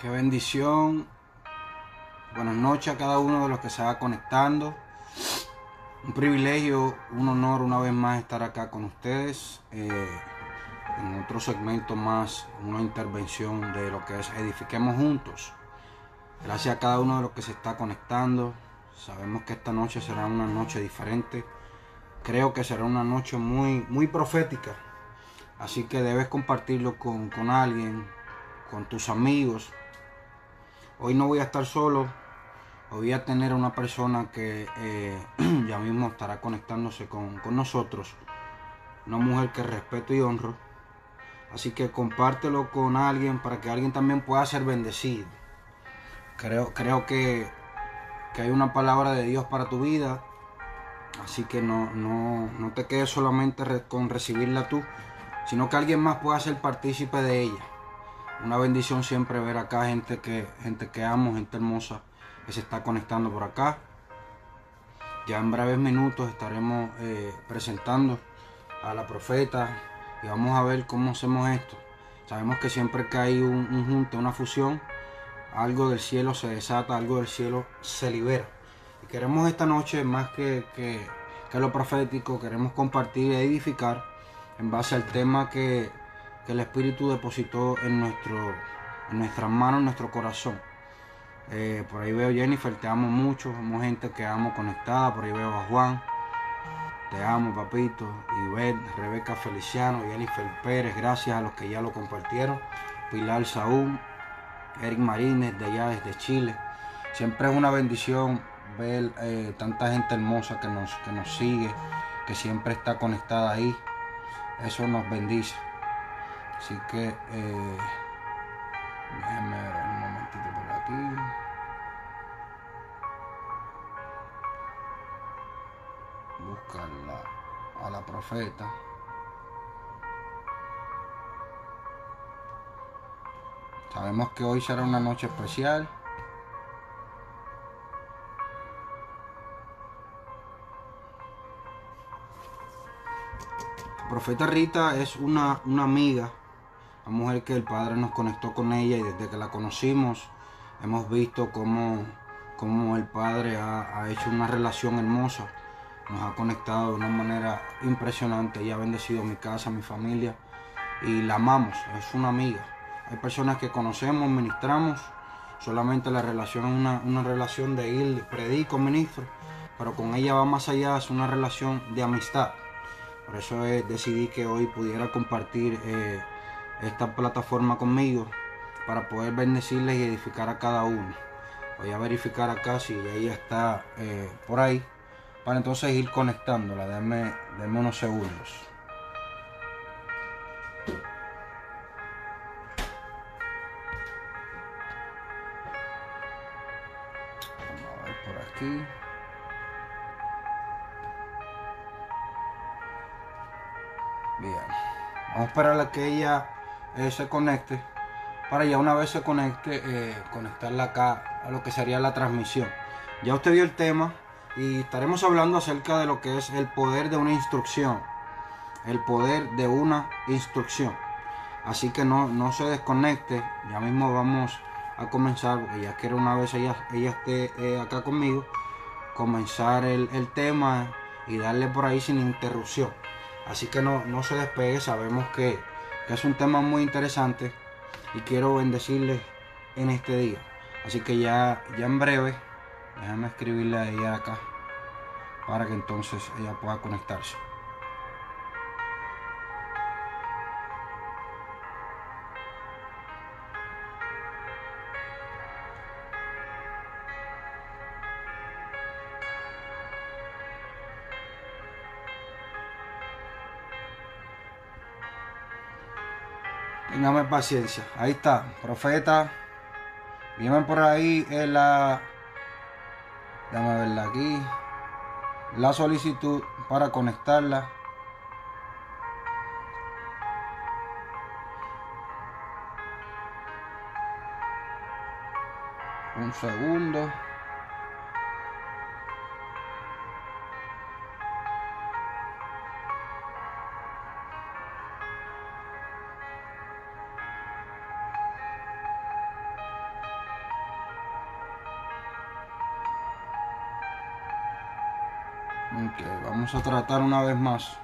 Qué bendición. Buenas noches a cada uno de los que se va conectando. Un privilegio, un honor una vez más estar acá con ustedes eh, en otro segmento más, una intervención de lo que es Edifiquemos Juntos. Gracias a cada uno de los que se está conectando. Sabemos que esta noche será una noche diferente. Creo que será una noche muy, muy profética. Así que debes compartirlo con, con alguien, con tus amigos. Hoy no voy a estar solo. Voy a tener una persona que eh, ya mismo estará conectándose con, con nosotros. Una mujer que respeto y honro. Así que compártelo con alguien para que alguien también pueda ser bendecido. Creo, creo que, que hay una palabra de Dios para tu vida. Así que no, no, no te quedes solamente con recibirla tú, sino que alguien más pueda ser partícipe de ella. Una bendición siempre ver acá gente que, gente que amo, gente hermosa que se está conectando por acá. Ya en breves minutos estaremos eh, presentando a la profeta y vamos a ver cómo hacemos esto. Sabemos que siempre que hay un, un junte, una fusión, algo del cielo se desata, algo del cielo se libera. Y queremos esta noche, más que, que, que lo profético, queremos compartir e edificar en base al tema que, que el Espíritu depositó en, nuestro, en nuestras manos, en nuestro corazón. Eh, por ahí veo Jennifer, te amo mucho, somos gente que amo conectada, por ahí veo a Juan, te amo papito, Ivette, Rebeca Feliciano, Jennifer Pérez, gracias a los que ya lo compartieron, Pilar Saúl, Eric Marínez de allá desde Chile. Siempre es una bendición ver eh, tanta gente hermosa que nos, que nos sigue, que siempre está conectada ahí. Eso nos bendice. Así que eh, déjenme ver un momentito por aquí. Buscar la, a la profeta. Sabemos que hoy será una noche especial. Profeta Rita es una, una amiga, una mujer que el Padre nos conectó con ella y desde que la conocimos hemos visto cómo, cómo el Padre ha, ha hecho una relación hermosa, nos ha conectado de una manera impresionante, ella ha bendecido mi casa, mi familia y la amamos, es una amiga. Hay personas que conocemos, ministramos, solamente la relación es una, una relación de ir, predico, ministro, pero con ella va más allá, es una relación de amistad. Por eso eh, decidí que hoy pudiera compartir eh, esta plataforma conmigo para poder bendecirles y edificar a cada uno. Voy a verificar acá si ella está eh, por ahí para entonces ir conectándola. Denme, denme unos segundos. Vamos a ver por aquí. Bien. Vamos a esperar a que ella eh, se conecte. Para ya una vez se conecte, eh, conectarla acá a lo que sería la transmisión. Ya usted vio el tema y estaremos hablando acerca de lo que es el poder de una instrucción. El poder de una instrucción. Así que no, no se desconecte. Ya mismo vamos a comenzar, porque ya quiero una vez ella, ella esté eh, acá conmigo, comenzar el, el tema y darle por ahí sin interrupción. Así que no, no se despegue, sabemos que, que, es un tema muy interesante y quiero bendecirles en este día. Así que ya, ya en breve, déjame escribirle a ella acá para que entonces ella pueda conectarse. Paciencia. Ahí está, profeta. Vienen por ahí en la. Déjame verla aquí. La solicitud para conectarla. Un segundo. Vamos a tratar una vez más.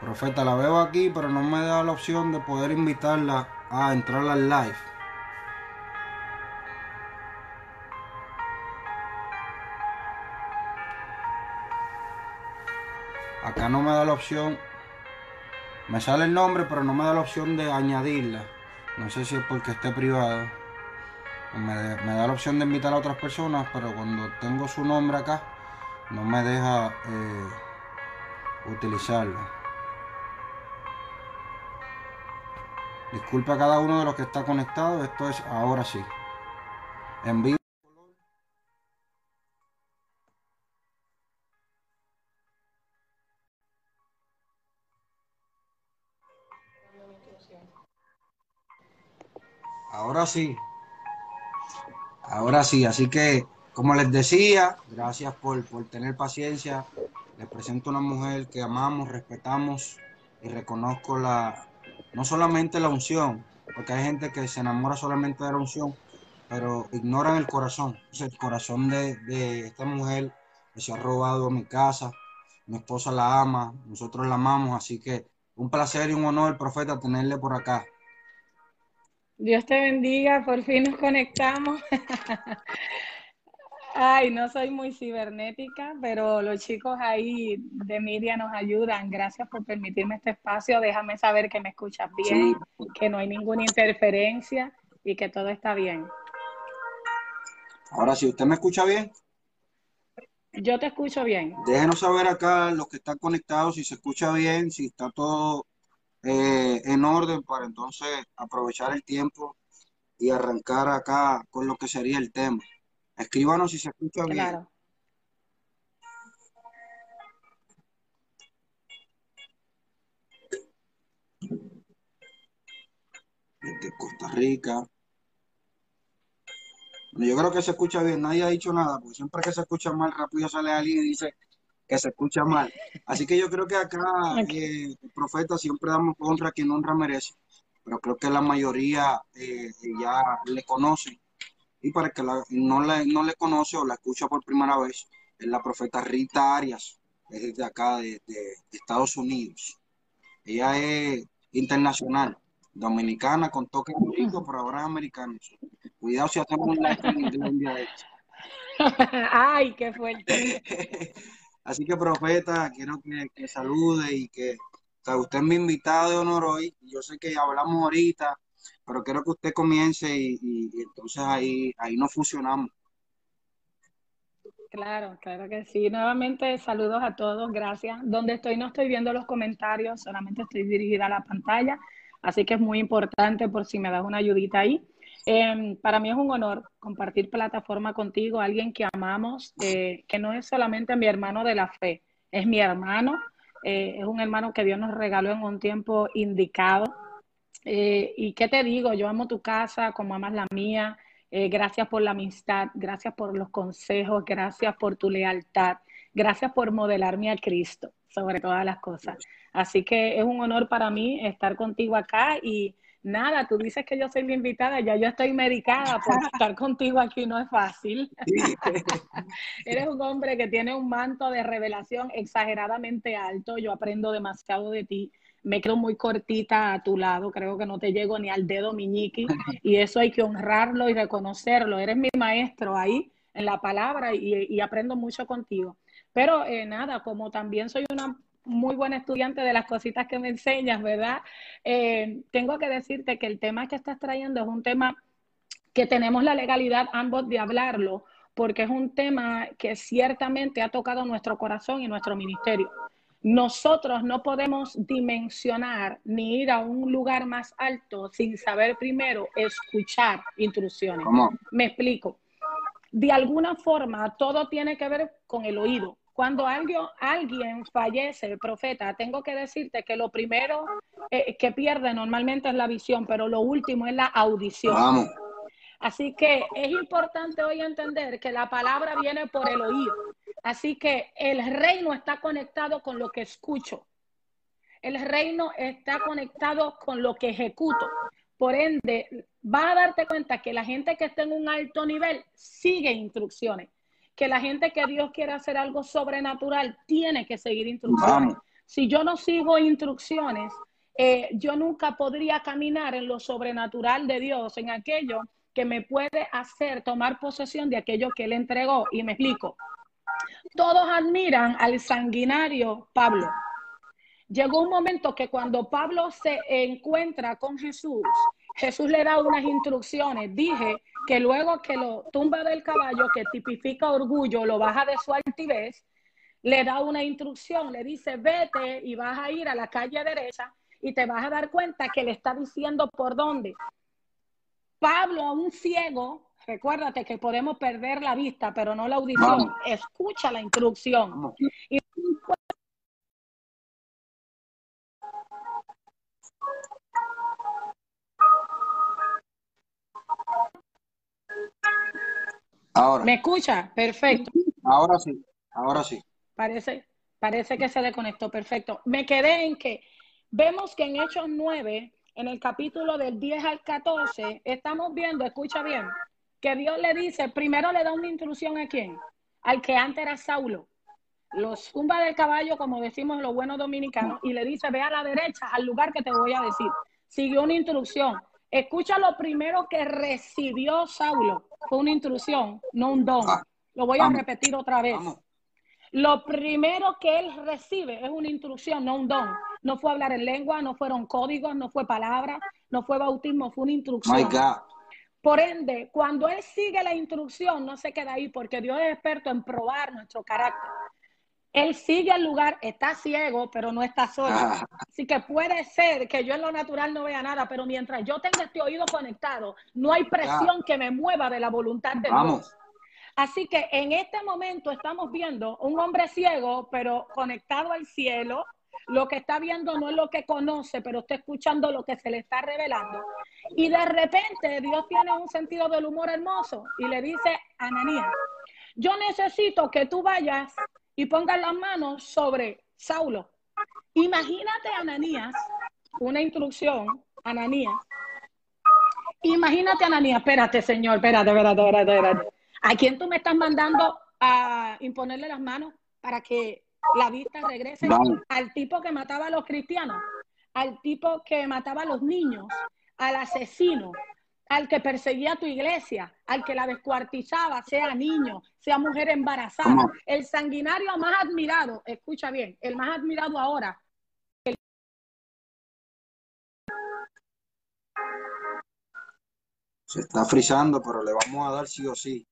Profeta, la veo aquí, pero no me da la opción de poder invitarla a entrar al live. Acá no me da la opción. Me sale el nombre, pero no me da la opción de añadirla. No sé si es porque esté privado. Me, da la opción de invitar a otras personas, pero cuando tengo su nombre acá, no me deja eh, utilizarla. Disculpa a cada uno de los que está conectado. Esto es ahora sí. En. Ahora sí. Ahora sí. Así que, como les decía, gracias por, por tener paciencia. Les presento una mujer que amamos, respetamos y reconozco la, no solamente la unción, porque hay gente que se enamora solamente de la unción, pero ignoran el corazón. el corazón de, esta mujer que se ha robado mi casa, mi esposa la ama, nosotros la amamos, así que un placer y un honor, profeta, tenerle por acá. Dios te bendiga, por fin nos conectamos. Ay, no soy muy cibernética, pero los chicos ahí de Media nos ayudan. Gracias por permitirme este espacio. Déjame saber que me escuchas bien, que no hay ninguna interferencia y que todo está bien. Ahora, si usted me escucha bien. Yo te escucho bien. Déjenos saber acá los que están conectados si se escucha bien, si está todo eh, en orden para entonces aprovechar el tiempo y arrancar acá con lo que sería el tema. Escríbanos si se escucha bien. Claro. De Costa Rica. Yo creo que se escucha bien, nadie ha dicho nada, porque siempre que se escucha mal, rápido sale alguien y dice que se escucha mal. Así que yo creo que acá eh, el profeta siempre damos honra a quien honra merece, pero creo que la mayoría eh, ya le conocen y para que no, no le conoce o la escucha por primera vez, es la profeta Rita Arias, es de acá, de, Estados Unidos. Ella es internacional, dominicana con toque rico, pero ahora es americana. Cuidado si hacemos un live en inglés Ay, qué fuerte. Así que, profeta, quiero que, que salude y que usted es mi invitado de honor hoy. Yo sé que hablamos ahorita pero quiero que usted comience y, entonces ahí, ahí nos fusionamos. Claro, claro que sí. Nuevamente saludos a todos, gracias. Donde estoy no estoy viendo los comentarios, solamente estoy dirigida a la pantalla, así que es muy importante por si me das una ayudita ahí. Em, para mí es un honor compartir plataforma contigo, alguien que amamos, eh, que no es solamente mi hermano de la fe, es mi hermano, eh, es un hermano que Dios nos regaló en un tiempo indicado eh, y qué te digo, yo amo tu casa como amas la mía. Eh, gracias por la amistad, gracias por los consejos, gracias por tu lealtad, gracias por modelarme a Cristo sobre todas las cosas. Así que es un honor para mí estar contigo acá y nada, tú dices que yo soy la invitada, ya yo estoy medicada por estar contigo aquí, no es fácil. Eres un hombre que tiene un manto de revelación exageradamente alto, yo aprendo demasiado de ti me quedo muy cortita a tu lado, creo que no te llego ni al dedo miñiqui y eso hay que honrarlo y reconocerlo. Eres mi maestro ahí en la palabra y, aprendo mucho contigo. Pero eh, nada, como también soy una muy buena estudiante de las cositas que me enseñas, ¿verdad? Eh, tengo que decirte que el tema que estás trayendo es un tema que tenemos la legalidad ambos de hablarlo, porque es un tema que ciertamente ha tocado nuestro corazón y nuestro ministerio. Nosotros no podemos dimensionar ni ir a un lugar más alto sin saber primero escuchar instrucciones. Me explico. De alguna forma, todo tiene que ver con el oído. Cuando alguien, alguien fallece, profeta, tengo que decirte que lo primero eh, que pierde normalmente es la visión, pero lo último es la audición. Vamos. Así que es importante hoy entender que la palabra viene por el oído. Así que el reino está conectado con lo que escucho. El reino está conectado con lo que ejecuto. Por ende, va a darte cuenta que la gente que está en un alto nivel sigue instrucciones, que la gente que Dios quiere hacer algo sobrenatural tiene que seguir instrucciones. Si yo no sigo instrucciones, eh, yo nunca podría caminar en lo sobrenatural de Dios, en aquello que me puede hacer tomar posesión de aquello que Él entregó. Y me explico. Todos admiran al sanguinario Pablo. Llegó un momento que cuando Pablo se encuentra con Jesús, Jesús le da unas instrucciones. Dije que luego que lo tumba del caballo, que tipifica orgullo, lo baja de su altivez, le da una instrucción, le dice, vete y vas a ir a la calle derecha y te vas a dar cuenta que le está diciendo por dónde. Pablo, a un ciego, recuérdate que podemos perder la vista, pero no la audición. Escucha la instrucción. Ahora. ¿Me escucha? Perfecto. Ahora sí, ahora sí. Parece, parece que se desconectó. Perfecto. Me quedé en que vemos que en Hechos 9, en el capítulo del 10 al 14, estamos viendo, escucha bien, que Dios le dice, primero le da una instrucción a quién? Al que antes era Saulo. Los tumba del caballo, como decimos los buenos dominicanos, y le dice, ve a la derecha, al lugar que te voy a decir. Siguió una instrucción. Escucha lo primero que recibió Saulo. Fue una instrucción, no un don. Ah, lo voy a repetir otra vez. Lo primero que él recibe es una instrucción, no un don. No fue hablar en lengua, no fueron códigos, no fue palabra, no fue bautismo, fue una instrucción. Por ende, cuando él sigue la instrucción, no se queda ahí porque Dios es experto en probar nuestro carácter. Él sigue el lugar, está ciego, pero no está solo. Ah. Así que puede ser que yo en lo natural no vea nada, pero mientras yo tenga este oído conectado, no hay presión que me mueva de la voluntad de Dios. Así que en este momento estamos viendo un hombre ciego, pero conectado al cielo. Lo que está viendo no es lo que conoce, pero está escuchando lo que se le está revelando. Y de repente Dios tiene un sentido del humor hermoso y le dice a Ananías, yo necesito que tú vayas y pongan las manos sobre Saulo. Imagínate Ananías, una instrucción, Ananías. Imagínate Ananías, espérate, Señor, espérate, espérate, espérate, espérate. ¿A quién tú me estás mandando a imponerle las manos para que la vista regrese? Al tipo que mataba a los cristianos, al tipo que mataba a los niños, al asesino, al que perseguía a tu iglesia, al que la descuartizaba, sea niño, sea mujer embarazada. El sanguinario más admirado, escucha bien, el más admirado ahora. Se está frizando, pero le vamos a dar sí o sí.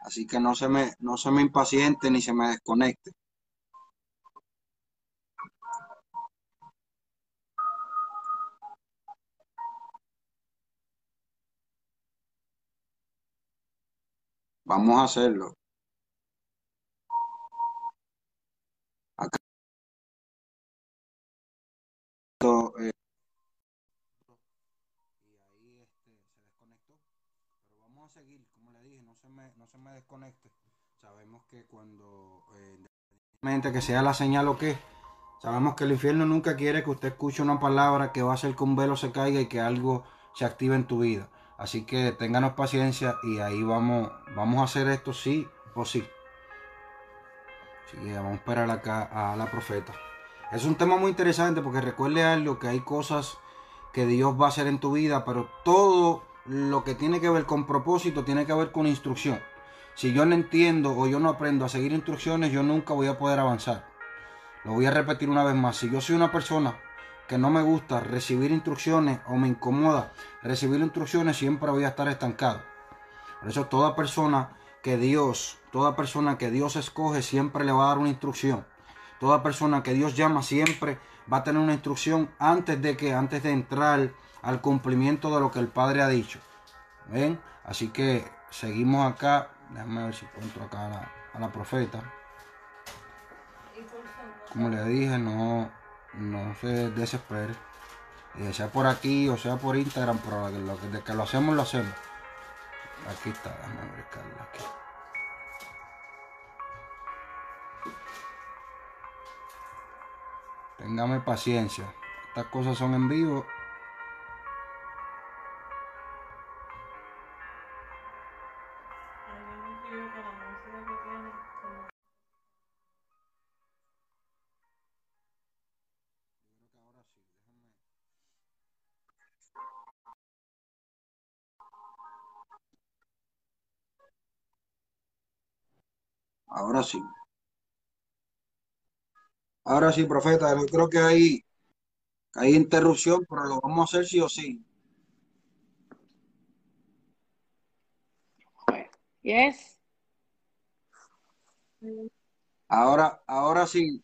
Así que no se me, no se me impaciente ni se me desconecte. Vamos a hacerlo. Acá. Eh, y ahí este, se desconectó. Pero vamos a seguir, como le dije, no se me, no se me desconecte. Sabemos que cuando, eh, que sea la señal o qué, sabemos que el infierno nunca quiere que usted escuche una palabra que va a hacer que un velo se caiga y que algo se active en tu vida. Así que ténganos paciencia y ahí vamos, vamos a hacer esto sí o sí. Así que vamos a esperar acá a la profeta. Es un tema muy interesante porque recuerde algo que hay cosas que Dios va a hacer en tu vida, pero todo lo que tiene que ver con propósito tiene que ver con instrucción. Si yo no entiendo o yo no aprendo a seguir instrucciones, yo nunca voy a poder avanzar. Lo voy a repetir una vez más. Si yo soy una persona que no me gusta recibir instrucciones o me incomoda recibir instrucciones, siempre voy a estar estancado. Por eso toda persona que Dios, toda persona que Dios escoge siempre le va a dar una instrucción. Toda persona que Dios llama siempre va a tener una instrucción antes de que, antes de entrar al cumplimiento de lo que el Padre ha dicho. ¿Ven? Así que seguimos acá. Déjame ver si encuentro acá a la, a la profeta. Como le dije, no, no se desespere. Y sea por aquí o sea por Instagram, pero lo que, de que lo hacemos, lo hacemos. Aquí está, déjame buscarla aquí. Téngame paciencia. Estas cosas son en vivo. Ahora sí. Ahora sí, profeta, yo creo que hay, hay interrupción, pero lo vamos a hacer sí o sí. Yes. Ahora, ahora sí.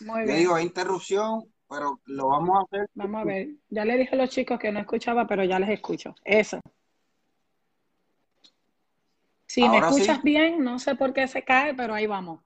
Muy Le bien. digo, hay interrupción, pero lo vamos a hacer. Vamos a ver. Ya le dije a los chicos que no escuchaba, pero ya les escucho. Eso. Si me Ahora sí. escuchas bien, no sé por qué se cae, pero ahí vamos.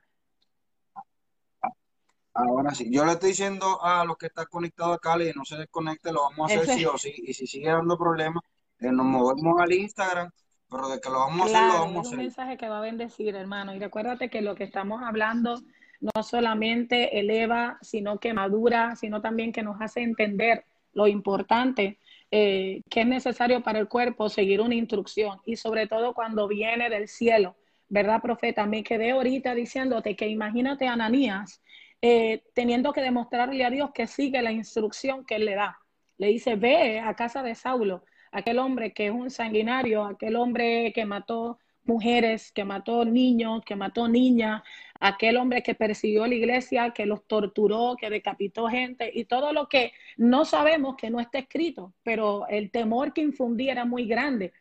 Ahora sí. Yo le estoy diciendo a los que están conectados acá, y no se desconecte, lo vamos a hacer Ese- sí o sí. Y si sigue dando problemas, eh, nos movemos al Instagram, pero de que lo vamos a hacer, lo Claro, vamos es a un hacer. mensaje que va a bendecir, hermano. Y recuérdate que lo que estamos hablando no solamente eleva, sino que madura, sino también que nos hace entender lo importante eh, que es necesario para el cuerpo seguir una instrucción y sobre todo cuando viene del cielo, ¿verdad, profeta? Me quedé ahorita diciéndote que imagínate a Ananías eh, teniendo que demostrarle a Dios que sigue la instrucción que él le da. Le dice, ve a casa de Saulo, aquel hombre que es un sanguinario, aquel hombre que mató mujeres, que mató niños, que mató niñas, aquel hombre que persiguió la iglesia, que los torturó, que decapitó gente y todo lo que no sabemos que no está escrito, pero el temor que infundía era muy grande.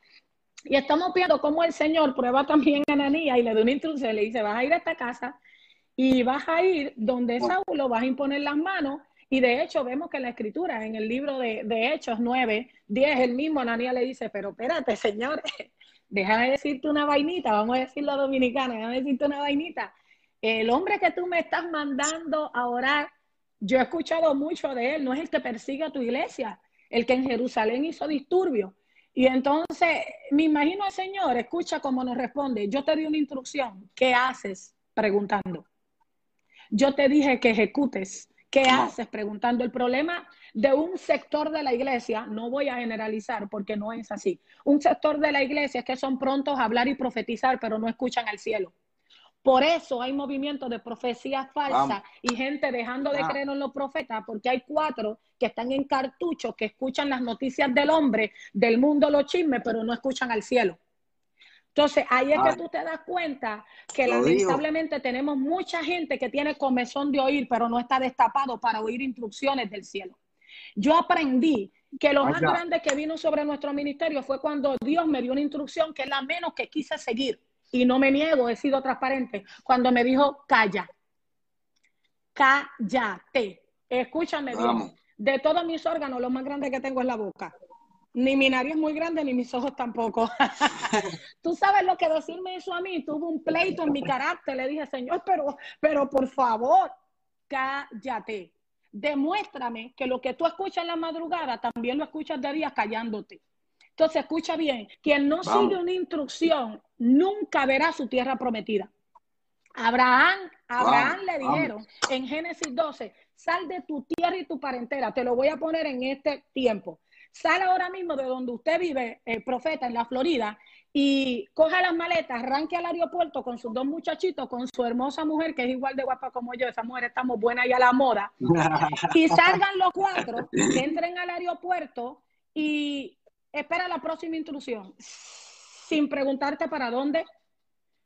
Y estamos viendo cómo el Señor prueba también a Ananías y le da una instrucción, le dice, vas a ir a esta casa y vas a ir donde Saulo, vas a imponer las manos. Y de hecho vemos que en la escritura, en el libro de, de Hechos 9, 10, el mismo Ananías le dice, pero espérate, Señor, déjame decirte una vainita, vamos a decirlo dominicana, déjame decirte una vainita. El hombre que tú me estás mandando a orar, yo he escuchado mucho de él, no es el que persigue a tu iglesia, el que en Jerusalén hizo disturbio. Y entonces, me imagino al Señor, escucha cómo nos responde, yo te di una instrucción, ¿qué haces? Preguntando. Yo te dije que ejecutes, ¿qué haces? Preguntando. El problema de un sector de la iglesia, no voy a generalizar porque no es así, un sector de la iglesia es que son prontos a hablar y profetizar, pero no escuchan al cielo. Por eso hay movimientos de profecías falsas Vamos. y gente dejando de Ah. creer en los profetas porque hay cuatro que están en cartuchos, que escuchan las noticias del hombre, del mundo, los chismes, pero no escuchan al cielo. Entonces, ahí es Ay. que tú te das cuenta que Lo lamentablemente tenemos mucha gente que tiene comezón de oír, pero no está destapado para oír instrucciones del cielo. Yo aprendí que lo más grande que vino sobre nuestro ministerio fue cuando Dios me dio una instrucción que es la menos que quise seguir. Y no me niego, he sido transparente. Cuando me dijo, calla, cállate. Escúchame bien. Vamos. De todos mis órganos, lo más grande que tengo es la boca. Ni mi nariz es muy grande, ni mis ojos tampoco. Tú sabes lo que decirme eso a mí. Tuve un pleito en mi carácter. Le dije, Señor, pero, pero por favor, cállate. Demuéstrame que lo que tú escuchas en la madrugada también lo escuchas de día callándote. Entonces, escucha bien, quien no Vamos. sigue una instrucción nunca verá su tierra prometida. Abraham, Abraham le dijeron en Génesis 12, sal de tu tierra y tu parentela, te lo voy a poner en este tiempo. Sal ahora mismo de donde usted vive, eh, profeta, en la Florida, y coja las maletas, arranque al aeropuerto con sus dos muchachitos, con su hermosa mujer, que es igual de guapa como yo, esa mujer estamos buena y a la moda, y salgan los cuatro, entren al aeropuerto y espera la próxima instrucción, sin preguntarte para dónde,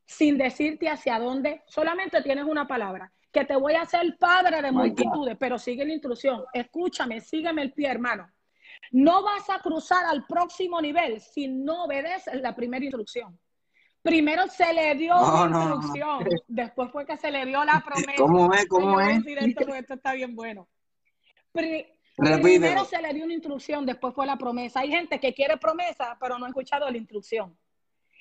sin decirte hacia dónde, solamente tienes una palabra, que te voy a hacer padre de multitudes, pero sigue la instrucción, escúchame, sígueme el pie, hermano. No vas a cruzar al próximo nivel si no obedeces la primera instrucción. Primero se le dio No, instrucción, después fue que se le dio la promesa. ¿Cómo es? ¿Cómo es? esto esto está bien bueno. Pri- Repítelo. primero se le dio una instrucción, después fue la promesa. Hay gente que quiere promesa, pero no ha escuchado la instrucción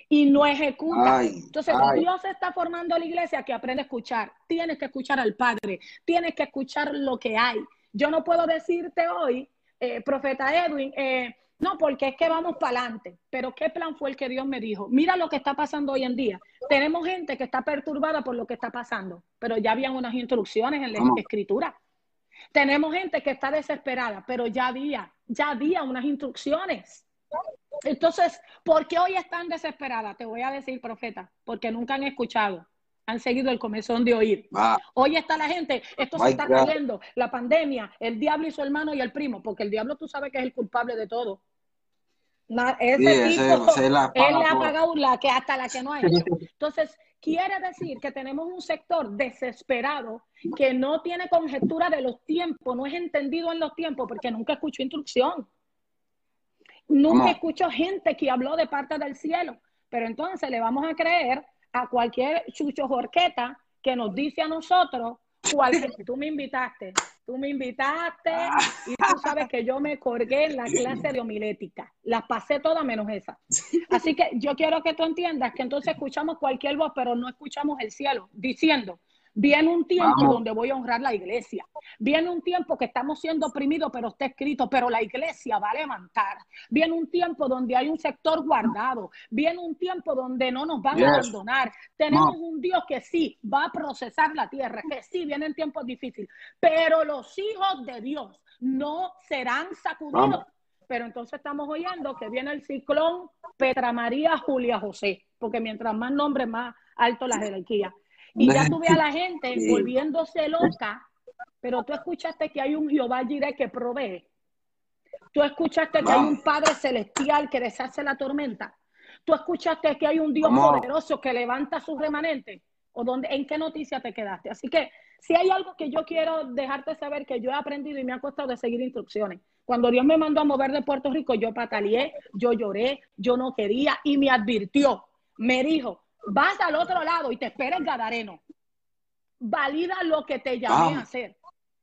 y no ejecuta. Ay, Entonces, ay. Dios está formando a la iglesia que aprende a escuchar. Tienes que escuchar al Padre, tienes que escuchar lo que hay. Yo no puedo decirte hoy, eh, profeta Edwin, eh, no, porque es que vamos para adelante. Pero ¿qué plan fue el que Dios me dijo? Mira lo que está pasando hoy en día. Tenemos gente que está perturbada por lo que está pasando, pero ya habían unas instrucciones en la escritura. Tenemos gente que está desesperada, pero ya había, ya había unas instrucciones. Entonces, ¿por qué hoy están desesperadas? Te voy a decir, profeta, porque nunca han escuchado, han seguido el comezón de oír. Ah, Hoy está la gente, esto se está God. cayendo, la pandemia, el diablo y su hermano y el primo, porque el diablo tú sabes que es el culpable de todo. Na- ese Sí, tipo, ese la él paga le ha pagado la que hasta la que no ha hecho. Entonces, quiere decir que tenemos un sector desesperado que no tiene conjetura de los tiempos, no es entendido en los tiempos, porque nunca escuchó instrucción. Nunca ¿Cómo? escucho gente que habló de parte del cielo, pero entonces le vamos a creer a cualquier chucho jorqueta que nos dice a nosotros cuál tú me invitaste, tú me invitaste y tú sabes que yo me colgué en la clase de homilética, las pasé todas menos esa. Así que yo quiero que tú entiendas que entonces escuchamos cualquier voz, pero no escuchamos el cielo diciendo, viene un tiempo Vamos. donde voy a honrar la iglesia, viene un tiempo que estamos siendo oprimidos, pero está escrito, pero la iglesia va a levantar, viene un tiempo donde hay un sector guardado, viene un tiempo donde no nos van Yes. a abandonar, tenemos No. un Dios que sí va a procesar la tierra, que sí vienen tiempos difíciles, pero los hijos de Dios no serán sacudidos. Vamos. Pero entonces estamos oyendo que viene el ciclón Petra María Julia José, porque mientras más nombres, más alto la jerarquía. Y ya tú ves a la gente volviéndose loca, pero tú escuchaste que hay un Jehová Jireh que provee. Tú escuchaste que hay un Padre Celestial que deshace la tormenta. Tú escuchaste que hay un Dios Vamos. poderoso que levanta sus remanentes. ¿O dónde, en qué noticia te quedaste? Así que si hay algo que yo quiero dejarte saber que yo he aprendido y me ha costado de seguir instrucciones. Cuando Dios me mandó a mover de Puerto Rico, yo pataleé, yo lloré, yo no quería y me advirtió, me dijo, vas al otro lado y te espera el Gadareno. Valida lo que te llamé a hacer.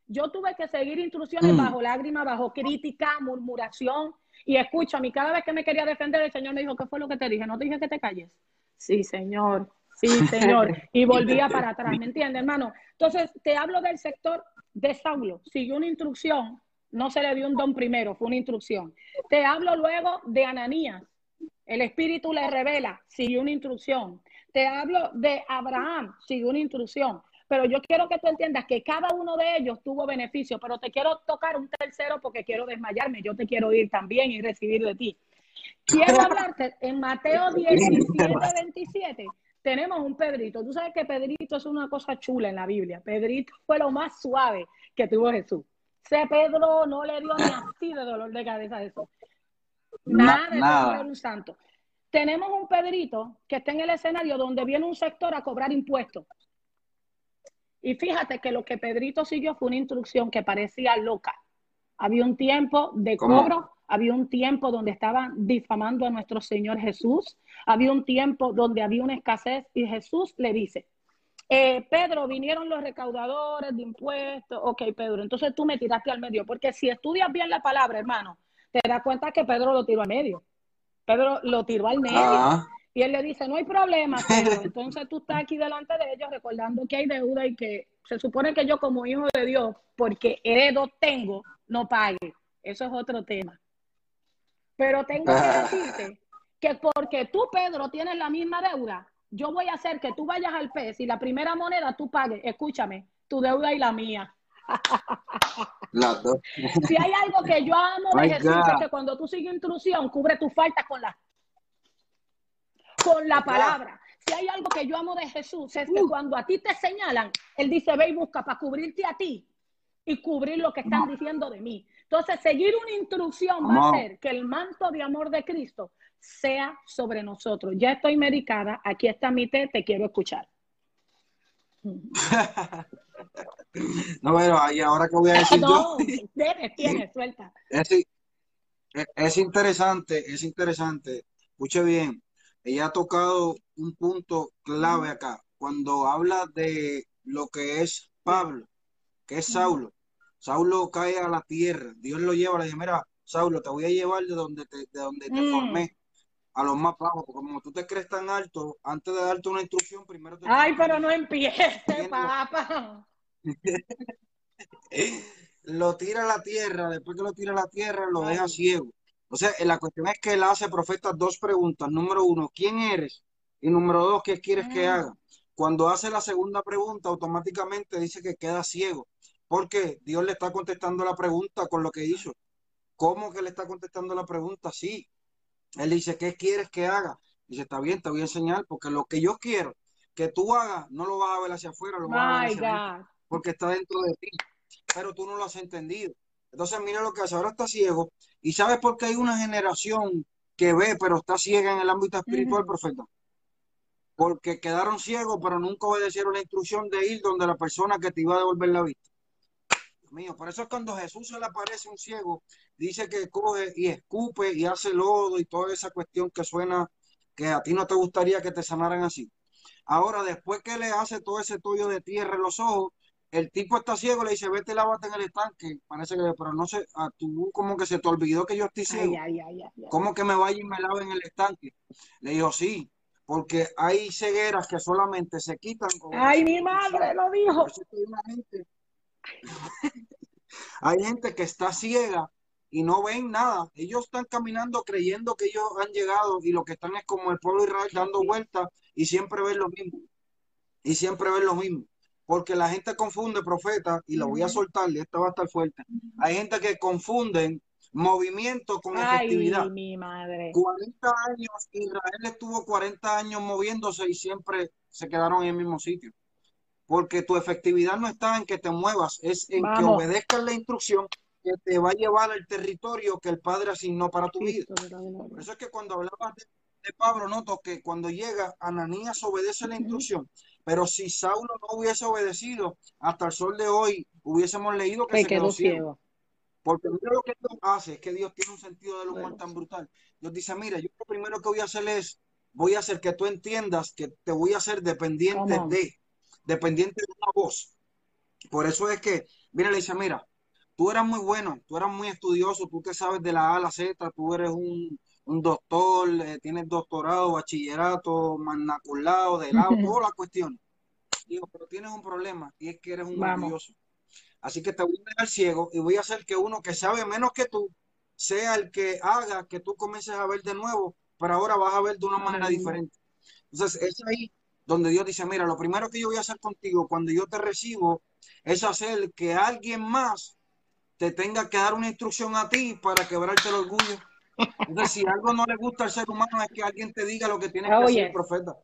Yo tuve que seguir instrucciones Mm. bajo lágrimas, bajo crítica, murmuración. Y escúchame, cada vez que me quería defender, el Señor me dijo, ¿qué fue lo que te dije? ¿No te dije que te calles? Sí, Señor. Sí, Señor. Y volvía para atrás, ¿me entiendes, hermano? Entonces, te hablo del sector de Saulo. Siguió una instrucción, no se le dio un don primero, fue una instrucción. Te hablo luego de Ananías. El Espíritu le revela, siguió una instrucción. Te hablo de Abraham, siguió una instrucción. Pero yo quiero que tú entiendas que cada uno de ellos tuvo beneficio, pero te quiero tocar un tercero porque quiero desmayarme. Yo te quiero ir también y recibir de ti. Quiero hablarte en Mateo 17, 27. Tenemos un Pedrito. Tú sabes que Pedrito es una cosa chula en la Biblia. Pedrito fue lo más suave que tuvo Jesús. Ese Pedro no le dio ni así de dolor de cabeza a Jesús. Nada, ese nada. era un santo. Tenemos un Pedrito que está en el escenario donde viene un sector a cobrar impuestos. Y fíjate que lo que Pedrito siguió fue una instrucción que parecía loca. Había un tiempo de ¿Cómo? cobro, había un tiempo donde estaban difamando a nuestro Señor Jesús, había un tiempo donde había una escasez y Jesús le dice, eh, Pedro, vinieron los recaudadores de impuestos, ok, Pedro, entonces tú me tiraste al medio, porque si estudias bien la palabra, hermano, te das cuenta que Pedro lo tiró al medio. Pedro lo tiró al medio. Ah, Y él le dice, no hay problema, Pedro. Entonces tú estás aquí delante de ellos recordando que hay deuda y que se supone que yo como hijo de Dios, porque heredo tengo, no pague. Eso es otro tema. Pero tengo que decirte que porque tú, Pedro, tienes la misma deuda, yo voy a hacer que tú vayas al PES y la primera moneda tú pagues, escúchame, tu deuda y la mía. Las dos. Si hay algo que yo amo de My Jesús, God. es que cuando tú sigues instrucción, cubre tus faltas con la, con la palabra. Si hay algo que yo amo de Jesús, es Uh. que cuando a ti te señalan, Él dice, ve y busca para cubrirte a ti y cubrir lo que están diciendo de mí. Entonces, seguir una instrucción va a hacer que el manto de amor de Cristo sea sobre nosotros. Ya estoy medicada, aquí está mi té, te quiero escuchar. No, pero ahí ahora que voy a decir yo, No, tienes, tienes, suelta. es, es- es interesante, es interesante. Escuche bien, ella ha tocado un punto clave acá. Cuando habla de lo que es Pablo, que es Saulo. Saulo cae a la tierra, Dios lo lleva, le dice, mira, Saulo, te voy a llevar de donde te, de donde te Mm. formé a los más bajos, porque como tú te crees tan alto, antes de darte una instrucción, primero te Ay, pero no empieces, papá. lo tira a la tierra, después que lo tira a la tierra, lo deja ciego. O sea, la cuestión es que él hace profeta dos preguntas. Número uno, ¿quién eres? Y número dos, ¿qué quieres que Mm. haga? Cuando hace la segunda pregunta, automáticamente dice que queda ciego. Porque Dios le está contestando la pregunta con lo que hizo. ¿Cómo que le está contestando la pregunta? Sí, Él dice, ¿qué quieres que haga? Dice, está bien, te voy a enseñar, porque lo que yo quiero que tú hagas, no lo vas a ver hacia afuera, lo vas a ver hacia porque está dentro de ti, pero tú no lo has entendido. Entonces, mira lo que hace, ahora está ciego, y ¿sabes por qué hay una generación que ve, pero está ciega en el ámbito espiritual, profeta? Porque quedaron ciegos, pero nunca obedecieron la instrucción de ir donde la persona que te iba a devolver la vista mío. Por eso es cuando Jesús se le aparece un ciego, dice que coge y escupe y hace lodo y toda esa cuestión que suena que a ti no te gustaría que te sanaran así. Ahora, después que le hace todo ese tollo de tierra en los ojos, el tipo está ciego, le dice, vete, lávate en el estanque. Parece que, pero no sé, a tú como que se te olvidó que yo estoy ciego. ¿Cómo que me vaya y me lave en el estanque? Le dijo, sí, porque hay cegueras que solamente se quitan. Ay, mi madre lo dijo. Hay gente que está ciega y no ven nada. Ellos están caminando creyendo que ellos han llegado y lo que están es como el pueblo de Israel dando vueltas y siempre ven lo mismo. Y siempre ven lo mismo. Porque la gente confunde profeta y lo voy a soltar y esto va a estar fuerte. Hay gente que confunden movimiento con efectividad. mi madre. 40 años, Israel estuvo 40 años moviéndose y siempre se quedaron en el mismo sitio porque tu efectividad no está en que te muevas, es en que obedezcas la instrucción que te va a llevar al territorio que el Padre asignó para tu vida. Por eso es que cuando hablabas de, Pablo, noto que cuando llega, Ananías obedece la instrucción, pero si Saulo no hubiese obedecido, hasta el sol de hoy hubiésemos leído que se, quedó, ciego. Porque lo que Dios hace es que Dios tiene un sentido del humor tan brutal. Dios dice, mira, yo lo primero que voy a hacer es, voy a hacer que tú entiendas que te voy a hacer dependiente de dependiente de una voz. Por eso es que, mira, le dice, mira, tú eras muy bueno, tú eras muy estudioso, tú te sabes de la A a la Z, tú eres un, doctor, eh, tienes doctorado, bachillerato, manaculado, de lado, todas las cuestiones. Digo, pero tienes un problema y es que eres un orgulloso. Así que te voy a dejar ciego y voy a hacer que uno que sabe menos que tú sea el que haga que tú comiences a ver de nuevo, pero ahora vas a ver de una manera diferente. Entonces, es ahí donde Dios dice, mira, lo primero que yo voy a hacer contigo cuando yo te recibo es hacer que alguien más te tenga que dar una instrucción a ti para quebrarte el orgullo. Entonces, si algo no le gusta al ser humano es que alguien te diga lo que tiene que hacer, profeta.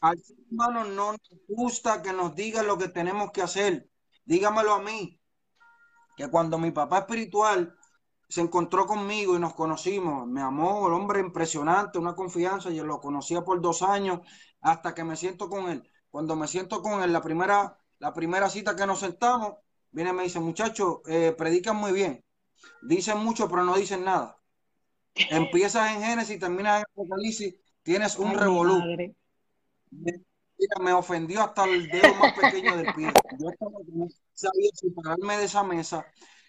Al ser humano no nos gusta que nos diga lo que tenemos que hacer. Dígamelo a mí, que cuando mi papá espiritual se encontró conmigo y nos conocimos, me amó, el hombre impresionante, una confianza, yo lo conocía por dos años hasta que me siento con él. Cuando me siento con él, la primera, la primera cita que nos sentamos, viene y me dice, muchachos, eh, predican muy bien, dicen mucho, pero no dicen nada. Empiezas en Génesis, terminas en Apocalipsis, tienes un revolú. Me, ofendió hasta el dedo más pequeño del pie. Yo estaba, sabía separarme de esa mesa.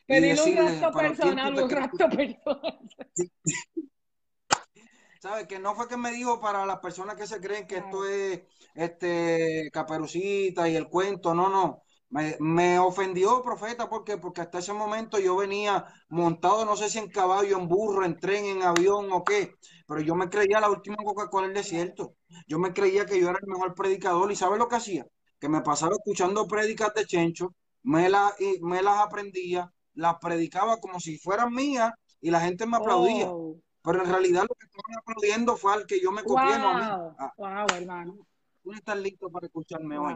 y decirle, un personal, un personal. ¿Sabes? Que no fue que me dijo para las personas que se creen que esto es este caperucita y el cuento, no, no. Me, ofendió, profeta, porque porque hasta ese momento yo venía montado, no sé si en caballo, en burro, en tren, en avión o qué, pero yo me creía la última Coca-Cola el desierto. Yo me creía que yo era el mejor predicador y ¿sabes lo que hacía? Que me pasaba escuchando prédicas de Chencho, me, me las aprendía, las predicaba como si fueran mías y la gente me aplaudía. Oh. Pero en realidad lo que estaban aplaudiendo fue al que yo me copié, no a mí. Ah. Wow, hermano. Tú estás listo para escucharme hoy.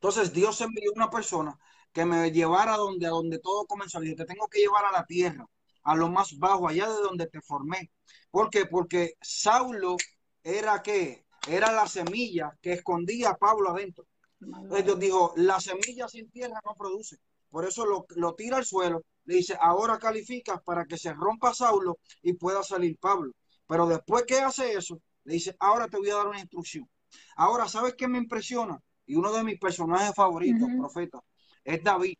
Entonces Dios envió una persona que me llevara a donde, a donde todo comenzó. Y te tengo que llevar a la tierra, a lo más bajo, allá de donde te formé. ¿Por qué? Porque Saulo era que era la semilla que escondía a Pablo adentro. Entonces Dios dijo, la semilla sin tierra no produce. Por eso lo, lo tira al suelo le dice, ahora calificas para que se rompa Saulo y pueda salir Pablo. Pero después que hace eso, le dice, ahora te voy a dar una instrucción. Ahora, ¿sabes qué me impresiona? Y uno de mis personajes favoritos, profeta, es David.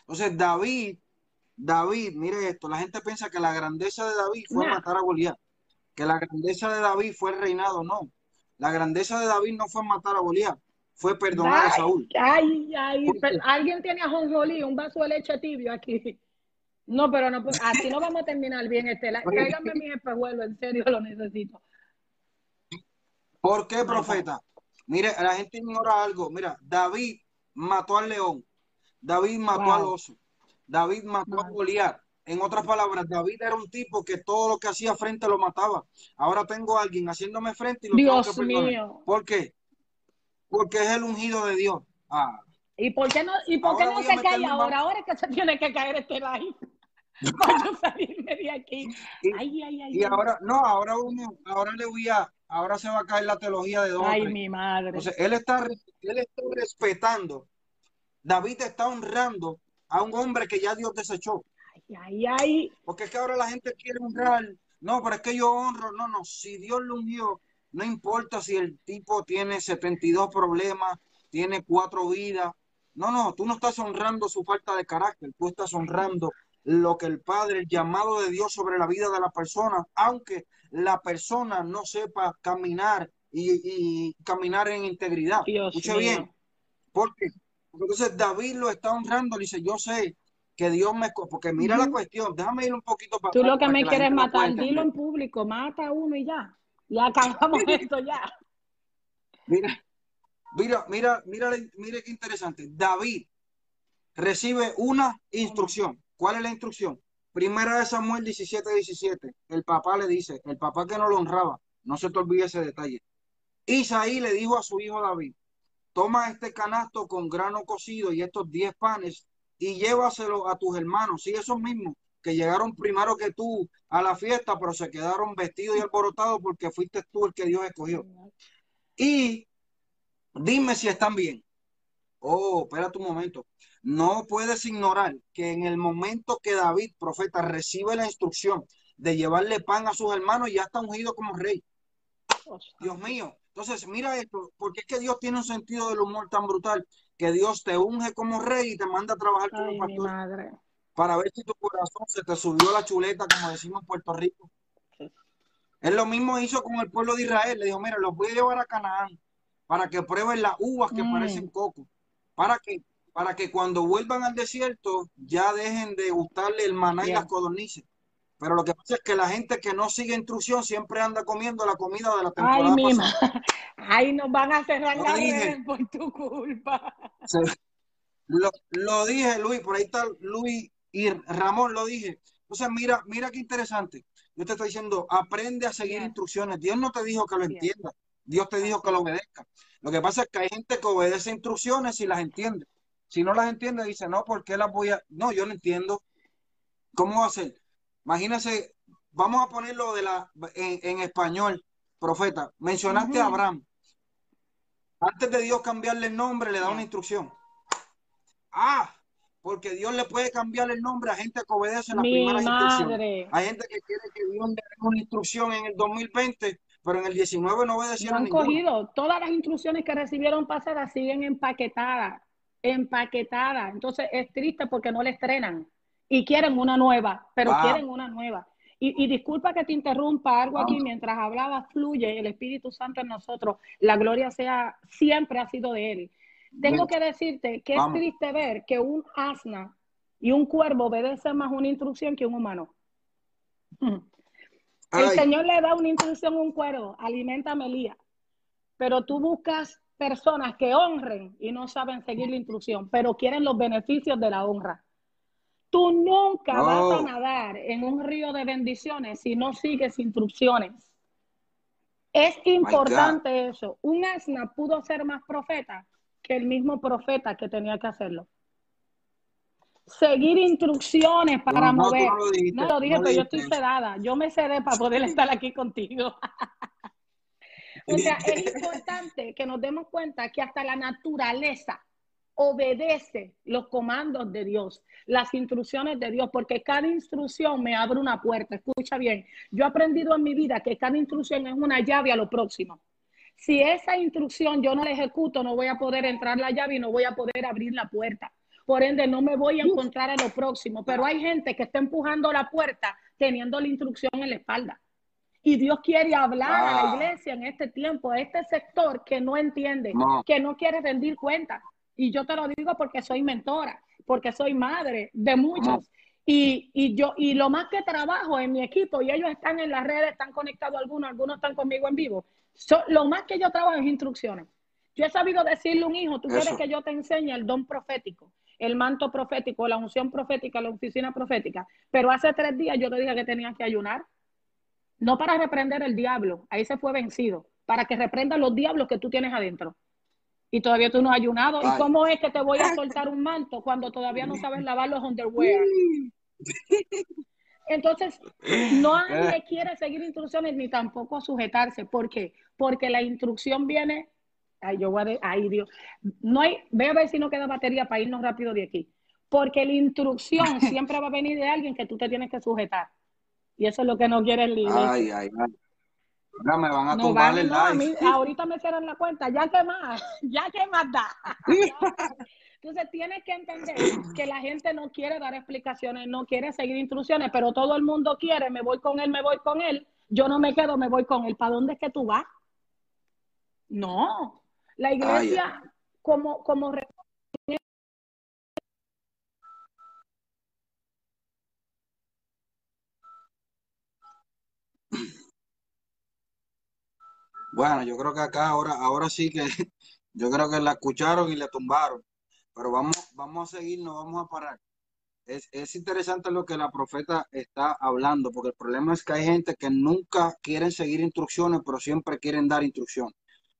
Entonces, David, David, mire esto, la gente piensa que la grandeza de David fue matar a Goliat, que la grandeza de David fue el reinado, no. La grandeza de David no fue matar a Goliat, fue perdonar a Saúl. Ay, ay, alguien tiene a Jonjolí, un vaso de leche tibio aquí. No, pero no, así no vamos a terminar bien, Estela. Tráigame mi espejuelo, en serio lo necesito. ¿Por qué, profeta? Mire, la gente ignora algo. Mira, David mató al león. David mató al oso. David mató a Goliat. en otras palabras, David era un tipo que todo lo que hacía frente lo mataba. Ahora tengo a alguien haciéndome frente y lo Dios tengo que perdonar. mío. ¿Por qué? Porque es el ungido de Dios. Ah, ¿Y por qué no, y por qué no se cae ahora? Ahora es que se tiene que caer este live. Para yo salirme de aquí. Y- Ay, ay, ay. y ay. ahora, no, ahora uno, ahora le voy a, ahora se va a caer la teología de o Ay, mi madre. Entonces, él está, él está respetando. David está honrando a un hombre que ya Dios desechó. Ay, ay, ay. Porque es que ahora la gente quiere honrar. No, pero es que yo honro. No, no. Si Dios lo ungió, no importa si el tipo tiene 72 problemas, tiene cuatro vidas. No, no. Tú no estás honrando su falta de carácter. Tú estás honrando lo que el Padre, el llamado de Dios sobre la vida de la persona, aunque la persona no sepa caminar y, y caminar en integridad. Dios Escuche mío. bien. ¿Por qué? Porque entonces David lo está honrando, le dice, yo sé que Dios me... esco-". Porque mira la cuestión, déjame ir un poquito para Tú lo que para me quieres matar, dilo en público, mata a uno y ya. Ya acabamos esto ya. Mira, mira, mira, mira, mira qué interesante. David recibe una instrucción. ¿Cuál es la instrucción? Primera de Samuel 17, 17. El papá le dice, el papá que no lo honraba, no se te olvide ese detalle. Isaí le dijo a su hijo David, toma este canasto con grano cocido y estos 10 panes y llévaselo a tus hermanos, sí, esos mismos que llegaron primero que tú a la fiesta, pero se quedaron vestidos y alborotados porque fuiste tú el que Dios escogió. Y dime si están bien. Oh, espérate un momento. No puedes ignorar que en el momento que David, profeta, recibe la instrucción de llevarle pan a sus hermanos, ya está ungido como rey. Dios mío. Entonces, mira esto, porque es que Dios tiene un sentido del humor tan brutal que Dios te unge como rey y te manda a trabajar como Ay, mi pastor madre. para ver si tu corazón se te subió la chuleta, como decimos en Puerto Rico. Él lo mismo hizo con el pueblo de Israel. Le dijo, mira, los voy a llevar a Canaán para que prueben las uvas que Mm. parecen coco. ¿Para que Para que cuando vuelvan al desierto ya dejen de gustarle el maná y las codornices. Pero lo que pasa es que la gente que no sigue instrucción siempre anda comiendo la comida de la Ay, temporada mi pasada. madre. Ay, nos van a cerrar Lo las dije. redes por tu culpa. Se- Lo, lo dije, Luis, por ahí está Luis y Ramón, lo dije. Entonces, mira, mira qué interesante. Yo te estoy diciendo, aprende a seguir instrucciones. Dios no te dijo que lo Yes. entiendas. Dios te dijo que lo obedezca. Lo que pasa es que hay gente que obedece instrucciones y las entiende. Si no las entiende, dice, no, ¿por qué las voy a...? No, yo no entiendo. ¿Cómo va a ser? Imagínese, vamos a ponerlo de la, en, en español, profeta. Mencionaste a. Abraham. Antes de Dios cambiarle el nombre, le da una instrucción. Ah, porque Dios le puede cambiar el nombre a gente que obedece las Mi primeras instrucciones. Hay gente que quiere que Dios le dé una instrucción en el 2020, pero en el 19 no No obedecieron han ninguna. cogido. Todas las instrucciones que recibieron pasadas siguen empaquetadas. Empaquetadas. Entonces es triste porque no le estrenan. Y quieren una nueva, pero Wow. quieren una nueva. Y, y disculpa que te interrumpa algo aquí, mientras hablaba, fluye el Espíritu Santo en nosotros. La gloria sea, siempre ha sido de Él. Tengo que decirte que es triste ver que un asna y un cuervo obedecen más una instrucción que un humano. El Señor le da una instrucción a un cuervo, alimenta a Melía. Pero tú buscas personas que honren y no saben seguir la instrucción, pero quieren los beneficios de la honra. Tú nunca No. vas a nadar en un río de bendiciones si no sigues instrucciones. Es importante eso. Un asna pudo ser más profeta que el mismo profeta que tenía que hacerlo. Seguir instrucciones para no, mover. no lo dijiste, No lo dije, no pero yo estoy sedada. Yo me sedé para poder estar aquí contigo. o sea, es importante que nos demos cuenta que hasta la naturaleza obedece los comandos de Dios, las instrucciones de Dios, porque cada instrucción me abre una puerta. Escucha bien, yo he aprendido en mi vida que cada instrucción es una llave a lo próximo. Si esa instrucción yo no la ejecuto, no voy a poder entrar la llave y no voy a poder abrir la puerta. Por ende, no me voy a encontrar en lo próximo. Pero hay gente que está empujando la puerta teniendo la instrucción en la espalda. Y Dios quiere hablar a la Ah. iglesia en este tiempo, a este sector que no entiende, No. que no quiere rendir cuenta. Y yo te lo digo porque soy mentora, porque soy madre de muchos. Y, y yo, y lo más que trabajo en mi equipo, y ellos están en las redes, están conectados algunos, algunos están conmigo en vivo. So- lo más que yo trabajo es instrucciones. Yo he sabido decirle a un hijo, tú quieres que yo te enseñe el don profético. El manto profético, la unción profética, la oficina profética. Pero hace tres días yo te dije que tenías que ayunar. No para reprender el diablo, ahí se fue vencido, para que reprenda los diablos que tú tienes adentro. Y todavía tú no has ayunado. ¿Y cómo es que te voy a soltar un manto cuando todavía no sabes lavar los underwear? Entonces, nadie quiere seguir instrucciones ni tampoco sujetarse. ¿Por qué? Porque la instrucción viene. Ay, yo voy a. De, ay, Dios. No hay. Ve a ver si no queda batería para irnos rápido de aquí. Porque la instrucción siempre va a venir de alguien que tú te tienes que sujetar. Y eso es lo que no quiere el líder. Ay, ay, ay. No, me van a tumbar el live. ahorita me cierran la cuenta. Ya que más, ya que más da. Entonces tienes que entender que la gente no quiere dar explicaciones, no quiere seguir instrucciones, pero todo el mundo quiere, me voy con él, me voy con él, yo no me quedo, me voy con él. ¿Para dónde es que tú vas? No, la iglesia como, como Bueno, yo creo que acá ahora, ahora sí que yo creo que la escucharon y le tumbaron. Pero vamos, vamos a seguir, no vamos a parar. Es, es, interesante lo que la profeta está hablando, porque el problema es que hay gente que nunca quieren seguir instrucciones, pero siempre quieren dar instrucciones.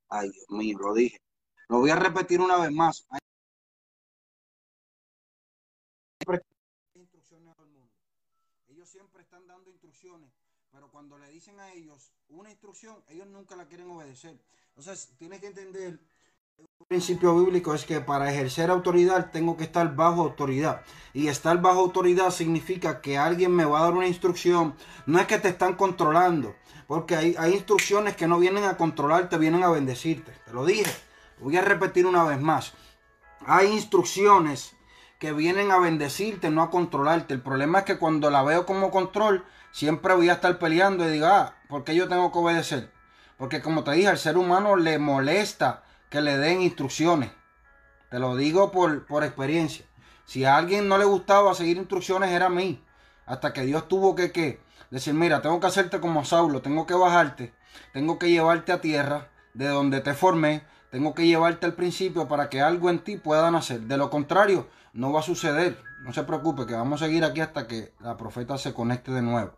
Ay, Dios mío, lo dije. Lo voy a repetir una vez más. Hay instrucciones al mundo. Ellos siempre están dando instrucciones, pero cuando le dicen a ellos una instrucción, ellos nunca la quieren obedecer. Entonces, tienes que entender principio bíblico es que para ejercer autoridad tengo que estar bajo autoridad. Y estar bajo autoridad significa que alguien me va a dar una instrucción. No es que te están controlando. Porque hay, instrucciones que no vienen a controlarte, vienen a bendecirte. Te lo dije. Voy a repetir una vez más. Hay instrucciones que vienen a bendecirte, no a controlarte. El problema es que cuando la veo como control, siempre voy a estar peleando y digo, ah, ¿por qué yo tengo que obedecer? Porque como te dije, al ser humano le molesta que le den instrucciones. Te lo digo por, por experiencia. Si a alguien no le gustaba seguir instrucciones, era a mí. Hasta que Dios tuvo que, que decir, mira, tengo que hacerte como Saulo, tengo que bajarte, tengo que llevarte a tierra de donde te formé, tengo que llevarte al principio para que algo en ti pueda nacer. De lo contrario, no va a suceder. No se preocupe, que vamos a seguir aquí hasta que la profeta se conecte de nuevo.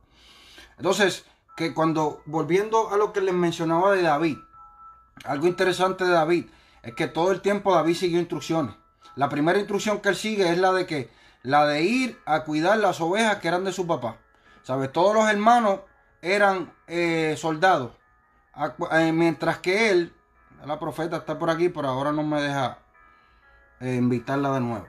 Entonces, que cuando, volviendo a lo que les mencionaba de David, algo interesante de David es que todo el tiempo David siguió instrucciones. La primera instrucción que él sigue es la de que la de ir a cuidar las ovejas que eran de su papá. ¿Sabes? Todos los hermanos eran eh, soldados. Eh, mientras que él, la profeta está por aquí, pero ahora no me deja eh, invitarla de nuevo.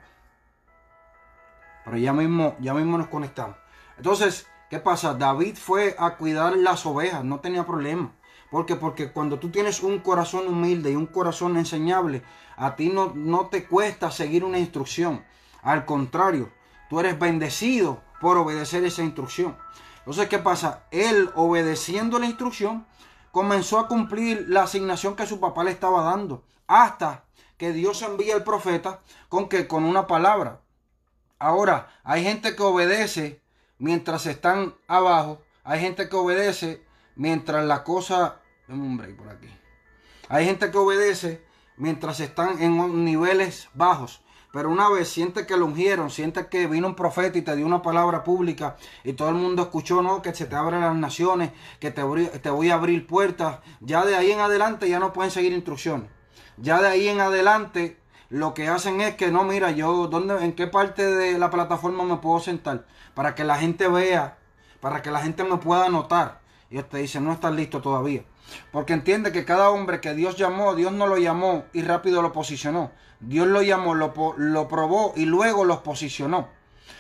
Pero ya mismo, ya mismo nos conectamos. Entonces, ¿qué pasa? David fue a cuidar las ovejas, no tenía problema. ¿Por qué? Porque cuando tú tienes un corazón humilde y un corazón enseñable, a ti no, no te cuesta seguir una instrucción. Al contrario, tú eres bendecido por obedecer esa instrucción. Entonces, ¿qué pasa? Él, obedeciendo la instrucción, comenzó a cumplir la asignación que su papá le estaba dando. Hasta que Dios envía al profeta con que con una palabra. Ahora, hay gente que obedece mientras están abajo. Hay gente que obedece mientras la cosa por aquí. Hay gente que obedece mientras están en niveles bajos. Pero una vez siente que lo ungieron, siente que vino un profeta y te dio una palabra pública y todo el mundo escuchó, no, que se te abren las naciones, que te, te voy a abrir puertas. Ya de ahí en adelante ya no pueden seguir instrucciones. Ya de ahí en adelante lo que hacen es que no, mira, yo, ¿dónde, ¿en qué parte de la plataforma me puedo sentar? Para que la gente vea, para que la gente me pueda notar. Y te dice, no estás listo todavía. Porque entiende que cada hombre que Dios llamó, Dios no lo llamó y rápido lo posicionó. Dios lo llamó, lo, lo probó y luego lo posicionó.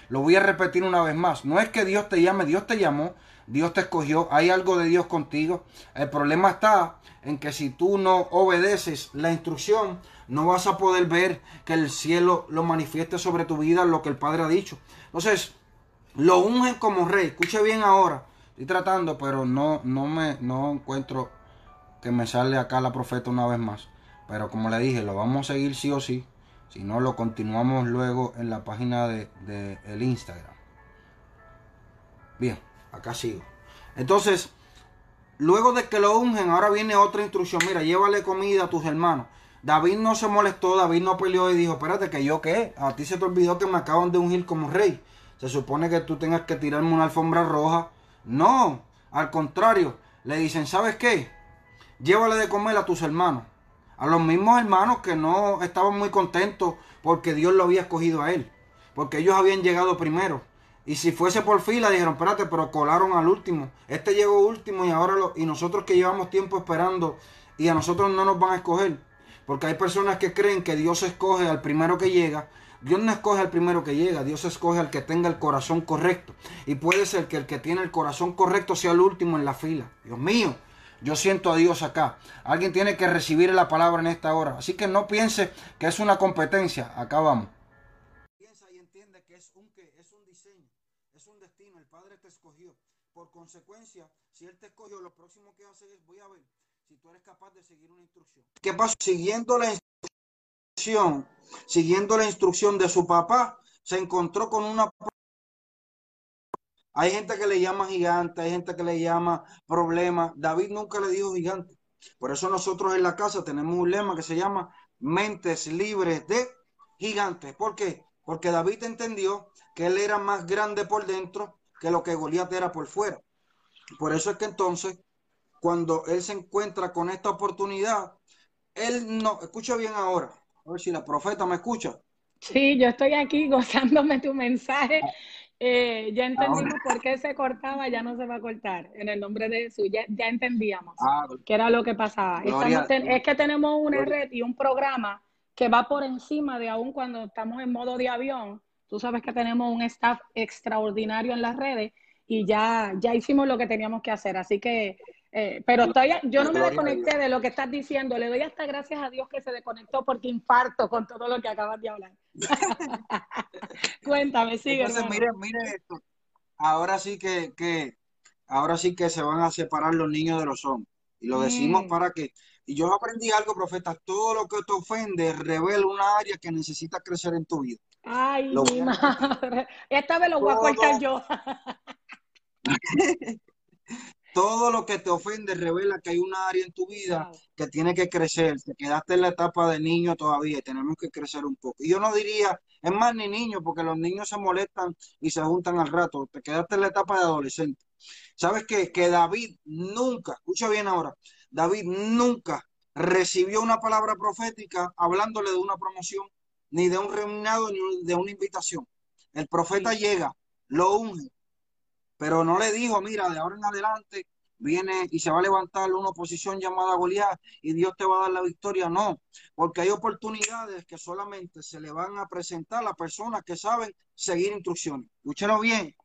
Lo voy a repetir una vez más. No es que Dios te llame, Dios te llamó, Dios te escogió, hay algo de Dios contigo. El problema está en que si tú no obedeces la instrucción, no vas a poder ver que el cielo lo manifieste sobre tu vida, lo que el Padre ha dicho. Entonces, lo ungen como rey. Escuche bien ahora. Tratando, pero no, no me no encuentro que me sale acá la profeta una vez más. Pero como le dije, lo vamos a seguir sí o sí. Si no, lo continuamos luego en la página de, el Instagram. Bien, acá sigo. Entonces, luego de que lo ungen, ahora viene otra instrucción. Mira, llévale comida a tus hermanos. David no se molestó, David no peleó y dijo, espérate, que yo qué, a ti se te olvidó que me acaban de ungir como rey. Se supone que tú tengas que tirarme una alfombra roja. No, al contrario, le dicen, ¿sabes qué? Llévale de comer a tus hermanos. A los mismos hermanos que no estaban muy contentos porque Dios lo había escogido a él. Porque ellos habían llegado primero. Y si fuese por fila, dijeron, espérate, pero colaron al último. Este llegó último y ahora lo, y nosotros que llevamos tiempo esperando y a nosotros no nos van a escoger. Porque hay personas que creen que Dios escoge al primero que llega. Dios no escoge al primero que llega, Dios escoge al que tenga el corazón correcto. Y puede ser que el que tiene el corazón correcto sea el último en la fila. Dios mío, yo siento a Dios acá. Alguien tiene que recibir la palabra en esta hora. Así que no piense que es una competencia. Acá vamos. Piensa y entiende que es un, que es un diseño, es un destino. El Padre te escogió. Por consecuencia, si Él te escogió, lo próximo que hace es, voy a ver si tú eres capaz de seguir una instrucción. ¿Qué pasa? Siguiendo la instrucción, siguiendo la instrucción de su papá, se encontró con una hay gente que le llama gigante, hay gente que le llama problema. David nunca le dijo gigante. Por eso nosotros en la casa tenemos un lema que se llama mentes libres de gigantes. ¿Por qué? Porque David entendió que él era más grande por dentro que lo que Goliat era por fuera. Por eso es que entonces, cuando él se encuentra con esta oportunidad, él no, escucha bien ahora, a ver si la profeta me escucha. Sí, yo estoy aquí gozándome tu mensaje eh, ya entendimos por qué se cortaba, ya no se va a cortar. En el nombre de Jesús, ya, ya entendíamos ah, qué era lo que pasaba. es que tenemos una red y un programa que va por encima de aún cuando estamos en modo de avión. Tú sabes que tenemos un staff extraordinario en las redes y ya, ya hicimos lo que teníamos que hacer. Así que eh, pero todavía, yo no me desconecté de lo que estás diciendo. Le doy hasta gracias a Dios que se desconectó porque infarto con todo lo que acabas de hablar. Cuéntame, sigue. Entonces, mire, mire esto. Ahora sí que, que, ahora sí que se van a separar los niños de los hombres. Y lo decimos mm. para que. Y yo aprendí algo, profeta. Todo lo que te ofende revela una área que necesita crecer en tu vida. Ay, mi madre. Esta vez lo voy a cortar yo. Todo lo que te ofende revela que hay una área en tu vida que tiene que crecer. Te quedaste en la etapa de niño todavía y tenemos que crecer un poco. Y yo no diría, es más ni niño, porque los niños se molestan y se juntan al rato. Te quedaste en la etapa de adolescente. ¿Sabes qué? Que David nunca, escucha bien ahora, David nunca recibió una palabra profética hablándole de una promoción, ni de un reinado, ni de una invitación. El profeta llega, lo unge, pero no le dijo, mira, de ahora en adelante viene y se va a levantar una oposición llamada Goliat y Dios te va a dar la victoria. No, porque hay oportunidades que solamente se le van a presentar a las personas que saben seguir instrucciones. Escúchelo bien.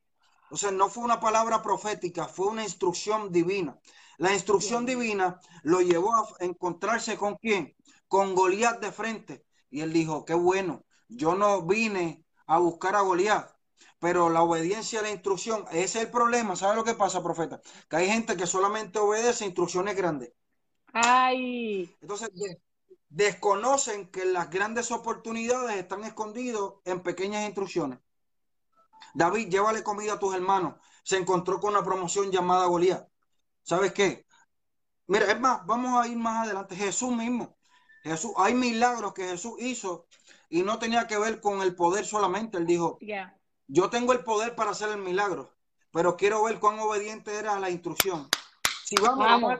Entonces no fue una palabra profética, fue una instrucción divina. La instrucción divina lo llevó a encontrarse con quién? Con Goliat de frente. Y él dijo, qué bueno, yo no vine a buscar a Goliat, pero la obediencia a la instrucción, ese es el problema. ¿Sabe lo que pasa, profeta? Que hay gente que solamente obedece instrucciones grandes. Ay. Entonces, desconocen que las grandes oportunidades están escondidas en pequeñas instrucciones. David, llévale comida a tus hermanos. Se encontró con una promoción llamada Goliat. ¿Sabes qué? Mira, es más, vamos a ir más adelante. Jesús mismo. Jesús, hay milagros que Jesús hizo y no tenía que ver con el poder solamente. Él dijo, yo tengo el poder para hacer el milagro, pero quiero ver cuán obediente era a la instrucción. Si vamos, vamos.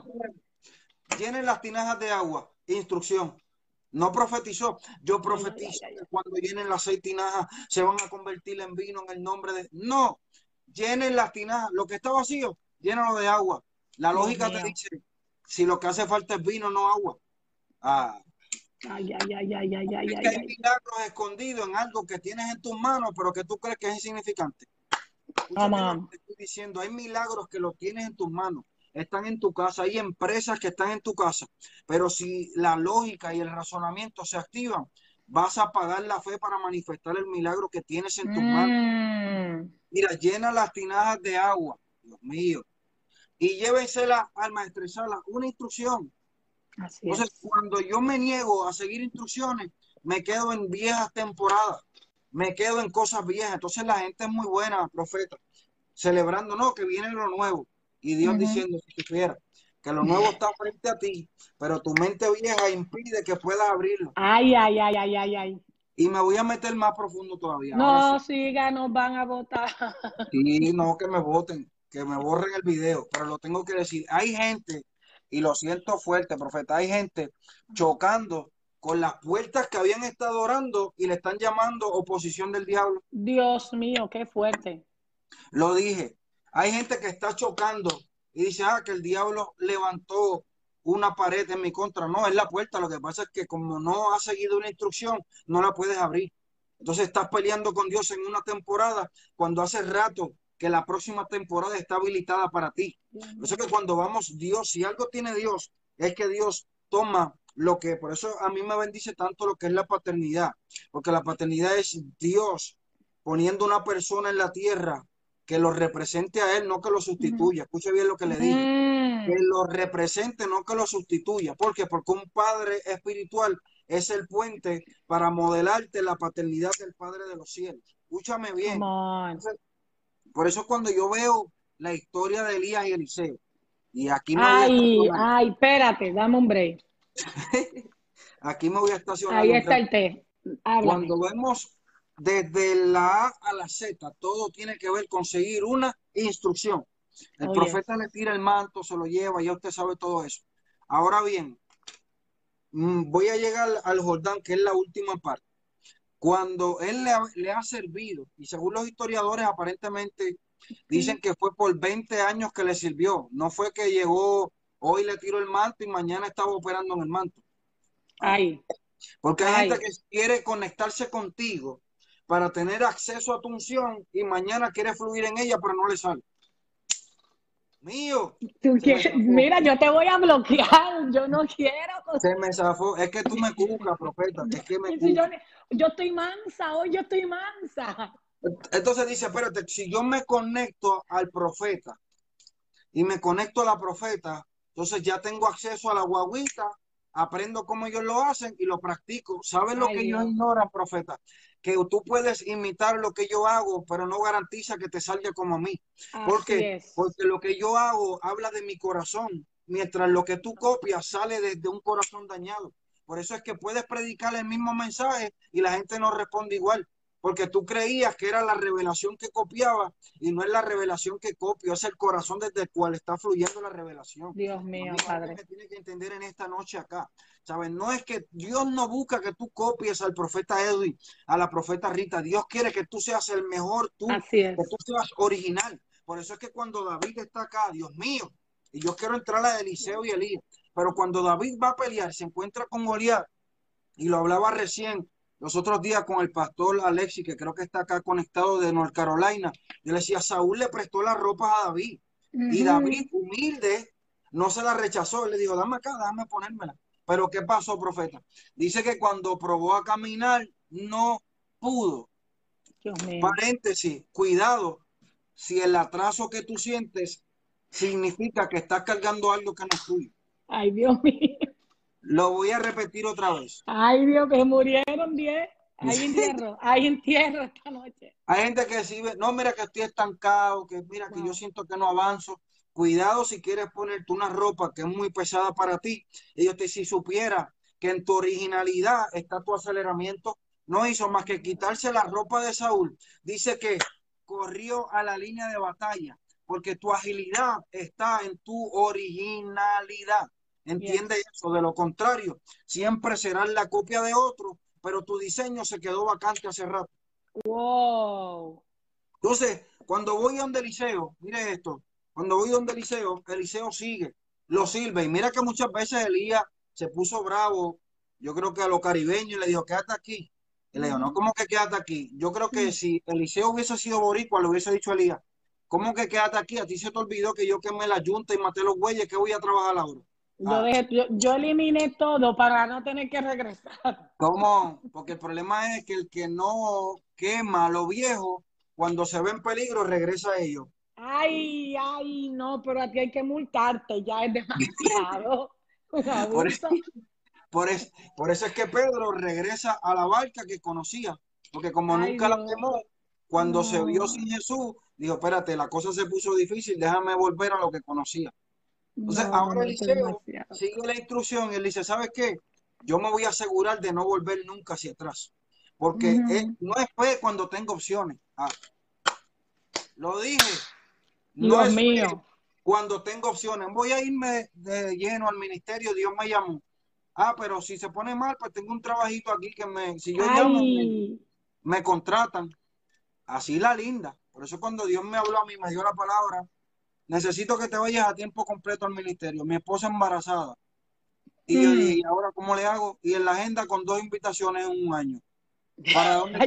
llenen las tinajas de agua, instrucción. No profetizó. Yo profetizo que cuando llenen las seis tinajas se van a convertir en vino en el nombre de. No, llenen las tinajas. Lo que está vacío, llénalo de agua. La lógica te dice: si lo que hace falta es vino, no agua. Ah, Ay, ay, ay, ay, ay, ay, ay, hay milagros escondidos en algo que tienes en tus manos, pero que tú crees que es insignificante. Te estoy diciendo, hay milagros que los tienes en tus manos, están en tu casa, hay empresas que están en tu casa, pero si la lógica y el razonamiento se activan, vas a pagar la fe para manifestar el milagro que tienes en tus manos. Mm. Mira, llena las tinajas de agua, Dios mío, y llévensela al maestresala, una instrucción entonces, cuando yo me niego a seguir instrucciones, me quedo en viejas temporadas, me quedo en cosas viejas. Entonces la gente es muy buena, profeta, celebrando, no, que viene lo nuevo. Y Dios diciendo, si supiera, que lo nuevo está frente a ti, pero tu mente vieja impide que puedas abrirlo. Ay, ay, ay, ay, ay, ay. Y me voy a meter más profundo todavía. No, siga, nos van a votar. Sí, no, que me voten, que me borren el video, pero lo tengo que decir. Hay gente, y lo siento fuerte, profeta, hay gente chocando con las puertas que habían estado orando y le están llamando oposición del diablo. Dios mío, qué fuerte. Lo dije. Hay gente que está chocando y dice, ah, que el diablo levantó una pared en mi contra. No, es la puerta. Lo que pasa es que como no has seguido una instrucción, no la puedes abrir. Entonces estás peleando con Dios en una temporada cuando hace rato que la próxima temporada está habilitada para ti. Por eso que cuando vamos Dios, si algo tiene Dios, es que Dios toma lo que, por eso a mí me bendice tanto lo que es la paternidad, porque la paternidad es Dios poniendo una persona en la tierra que lo represente a él, no que lo sustituya. Escuche bien lo que le dije. Que lo represente, no que lo sustituya. ¿Por qué? Porque un padre espiritual es el puente para modelarte la paternidad del Padre de los cielos. Escúchame bien. Por eso cuando yo veo la historia de Elías y Eliseo, y aquí me ay, ay, espérate, dame un break. aquí me voy a estacionar. Ahí está el té. Cuando vemos desde la A a la Z, todo tiene que ver con seguir una instrucción. El profeta le tira el manto, se lo lleva, ya usted sabe todo eso. Ahora bien, mm, voy a llegar al Jordán, que es la última parte. Cuando él le ha, servido, y según los historiadores, aparentemente dicen que fue por 20 años que le sirvió. No fue que llegó, hoy le tiró el manto y mañana estaba operando en el manto. Ay. Porque hay gente que quiere conectarse contigo para tener acceso a tu unción y mañana quiere fluir en ella, pero no le sale. Mío. Mira, yo te voy a bloquear, yo no quiero. Se me zafó, es que tú me cucas, profeta, es que me yo, yo, estoy mansa, hoy yo estoy mansa. Entonces dice, espérate, si yo me conecto al profeta y me conecto a la profeta, entonces ya tengo acceso a la guaguita, aprendo cómo ellos lo hacen y lo practico. ¿Sabes lo que yo ignoro, profeta? Que tú puedes imitar lo que yo hago, pero no garantiza que te salga como a mí. Porque, porque lo que yo hago habla de mi corazón, mientras lo que tú copias sale desde un corazón dañado. Por eso es que puedes predicar el mismo mensaje y la gente no responde igual porque tú creías que era la revelación que copiaba y no es la revelación que copio, es el corazón desde el cual está fluyendo la revelación. Dios mío, Padre. Que tiene que entender en esta noche acá. ¿Sabes? No es que Dios no busca que tú copies al profeta Edwin, a la profeta Rita. Dios quiere que tú seas el mejor tú, que tú seas original. Por eso es que cuando David está acá, Dios mío, y yo quiero entrar a Eliseo y Elías, pero cuando David va a pelear, se encuentra con Goliat, y lo hablaba recién, los otros días con el pastor Alexi, que creo que está acá conectado de North Carolina, yo le decía, Saúl le prestó las ropas a David. Y David, humilde, no se la rechazó. Él le dijo, dame acá, déjame ponérmela. Pero ¿qué pasó, profeta? Dice que cuando probó a caminar, no pudo. Paréntesis, cuidado, si el atraso que tú sientes significa que estás cargando algo que no es tuyo. Ay, Dios mío. Lo voy a repetir otra vez. Ay, Dios, que murieron 10. Hay entierro, hay entierro esta noche. Hay gente que sí, no, mira que estoy estancado, que mira que yo siento que no avanzo. Cuidado si quieres ponerte una ropa que es muy pesada para ti. Yo te si supiera que en tu originalidad está tu aceleramiento, no hizo más que quitarse la ropa de Saúl. Dice que corrió a la línea de batalla, porque tu agilidad está en tu originalidad. Entiende eso, de lo contrario, siempre serás la copia de otro, pero tu diseño se quedó vacante hace rato. Wow. Entonces, cuando voy a donde Eliseo, mire esto, cuando voy a donde Eliseo, Eliseo sigue, lo sirve. Y mira que muchas veces Elías se puso bravo, yo creo que a los caribeños le dijo, quédate aquí. Y le dijo, no, ¿cómo que quédate aquí? Yo creo que si Eliseo hubiese sido boricua, le hubiese dicho a Elías, ¿cómo que quédate aquí? A ti se te olvidó que yo quemé la yunta y maté los bueyes, que voy a trabajar ahora. Ah. Yo, eliminé todo para no tener que regresar. ¿Cómo? Porque el problema es que el que no quema lo viejo, cuando se ve en peligro, regresa a ellos. Ay, ay, no, pero a ti hay que multarte, ya es demasiado. por, eso, por, eso, es que Pedro regresa a la barca que conocía, porque como nunca la quemó, cuando se vio sin Jesús, dijo, espérate, la cosa se puso difícil, déjame volver a lo que conocía. Entonces, ahora Eliseo sigue la instrucción y él dice, ¿sabes qué? Yo me voy a asegurar de no volver nunca hacia atrás. Porque no es fe cuando tengo opciones. Ah, lo dije. No es mío. cuando tengo opciones. Voy a irme de lleno al ministerio, Dios me llamó. Ah, pero si se pone mal, pues tengo un trabajito aquí que me, si yo llamo, me, contratan. Así la linda. Por eso cuando Dios me habló a mí, me dio la palabra, necesito que te vayas a tiempo completo al ministerio. Mi esposa embarazada. Y yo mm. dije, ahora cómo le hago? Y en la agenda con dos invitaciones en un año. ¿Para dónde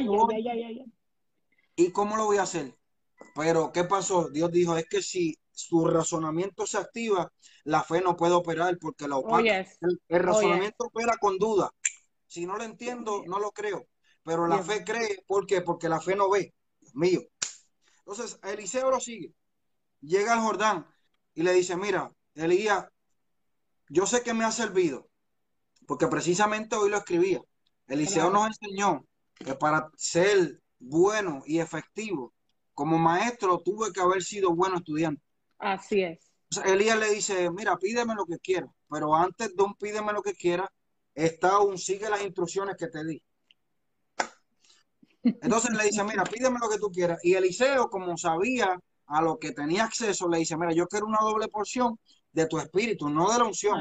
¿Y cómo lo voy a hacer? Pero, ¿qué pasó? Dios dijo, es que si su razonamiento se activa, la fe no puede operar porque la opaca. Oh, el, oh, razonamiento opera con duda. Si no lo entiendo, no lo creo. Pero la fe cree, ¿por qué? Porque la fe no ve. mío. Entonces, Eliseo lo sigue. Llega al Jordán y le dice, mira, Elías, yo sé que me ha servido, porque precisamente hoy lo escribía. Eliseo nos enseñó que para ser bueno y efectivo como maestro tuve que haber sido bueno estudiante. Así es. Elías le dice, mira, pídeme lo que quieras, pero antes de un pídeme lo que quieras, está un sigue las instrucciones que te di. Entonces le dice, mira, pídeme lo que tú quieras. Y Eliseo, como sabía a lo que tenía acceso, le dice, mira, yo quiero una doble porción de tu espíritu, no de la unción,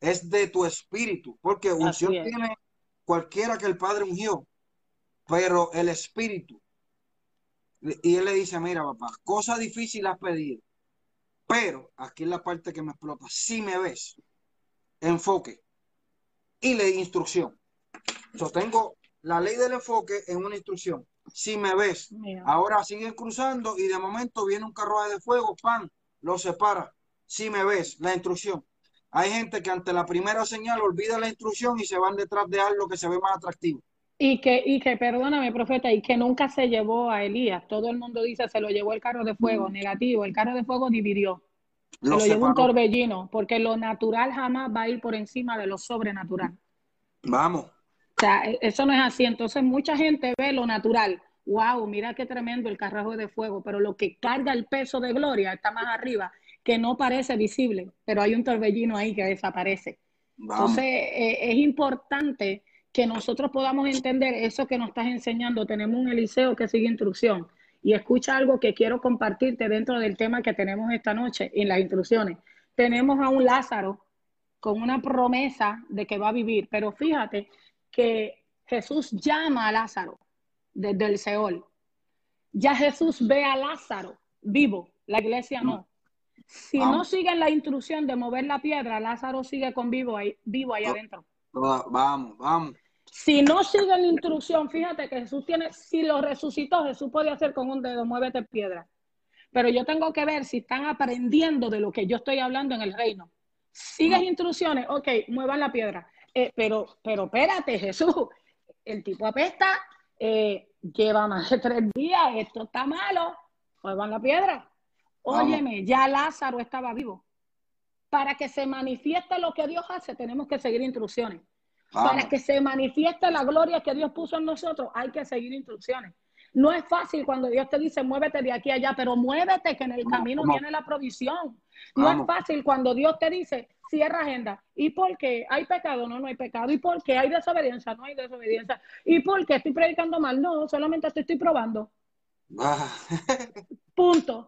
es de tu espíritu, porque unción tiene cualquiera que el Padre ungió, pero el espíritu y él le dice, mira papá, cosa difícil has pedido, pero aquí es la parte que me explota. Si me ves, enfoque y le instrucción. Yo tengo la ley del enfoque en una instrucción. Si me ves, ahora siguen cruzando y de momento viene un carruaje de fuego, pan, lo separa. Si me ves, la instrucción. Hay gente que ante la primera señal olvida la instrucción y se van detrás de algo que se ve más atractivo. Y que, y que, perdóname, profeta, y que nunca se llevó a Elías. Todo el mundo dice, se lo llevó el carro de fuego. Negativo, el carro de fuego dividió. Se lo, llevó un torbellino, porque lo natural jamás va a ir por encima de lo sobrenatural. Vamos. O sea, e, eso no es así. Entonces, mucha gente ve lo natural. Wow, mira qué tremendo el carro de fuego, pero lo que carga el peso de gloria está más arriba, que no parece visible, pero hay un torbellino ahí que desaparece. Entonces, e, es importante que nosotros podamos entender eso que nos estás enseñando. Tenemos un Eliseo que sigue instrucción. Y escucha algo que quiero compartirte dentro del tema que tenemos esta noche en las instrucciones. Tenemos a un Lázaro con una promesa de que va a vivir, pero fíjate que Jesús llama a Lázaro desde el Seol. Ya Jesús ve a Lázaro vivo, la iglesia no. Si no siguen la instrucción de mover la piedra, Lázaro sigue con vivo ahí, vivo ahí adentro. Vamos, vamos. Si no sigue la instrucción, fíjate que Jesús tiene, si lo resucitó, Jesús puede hacer con un dedo, muévete piedra. Pero yo tengo que ver si están aprendiendo de lo que yo estoy hablando en el reino. Sigues instrucciones, ok, muevan la piedra. Eh, pero, pero espérate, Jesús, el tipo apesta, eh, lleva más de tres días, esto está malo, muevan la piedra. Óyeme, ya Lázaro estaba vivo. Para que se manifieste lo que Dios hace, tenemos que seguir instrucciones. Para que se manifieste la gloria que Dios puso en nosotros, hay que seguir instrucciones. No es fácil cuando Dios te dice muévete de aquí a allá, pero muévete que en el camino viene la provisión. No es fácil cuando Dios te dice cierra agenda. ¿Y por qué? ¿Hay pecado? No, no hay pecado. ¿Y por qué? ¿Hay desobediencia? No hay desobediencia. ¿Y por qué? ¿Estoy predicando mal? No, solamente te estoy probando. Ah. Punto.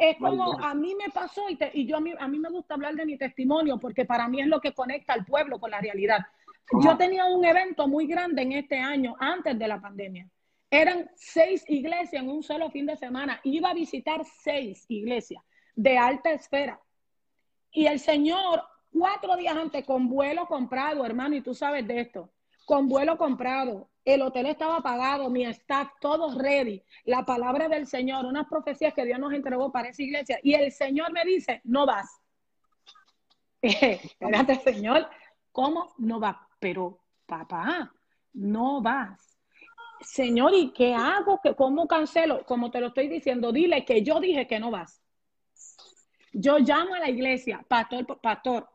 Es como a mí me pasó y, y yo a mí, a mí me gusta hablar de mi testimonio porque para mí es lo que conecta al pueblo con la realidad. Yo tenía un evento muy grande en este año, antes de la pandemia. Eran seis iglesias en un solo fin de semana. Iba a visitar seis iglesias de alta esfera. Y el Señor, cuatro días antes, con vuelo comprado, hermano, y tú sabes de esto, con vuelo comprado, el hotel estaba pagado, mi staff, todos ready. La palabra del Señor, unas profecías que Dios nos entregó para esa iglesia. Y el Señor me dice, no vas. Espérate, Señor, ¿cómo no vas? Pero, papá, no vas. Señor, ¿y qué hago? ¿Cómo cancelo? Como te lo estoy diciendo, dile que yo dije que no vas. Yo llamo a la iglesia, pastor, pastor,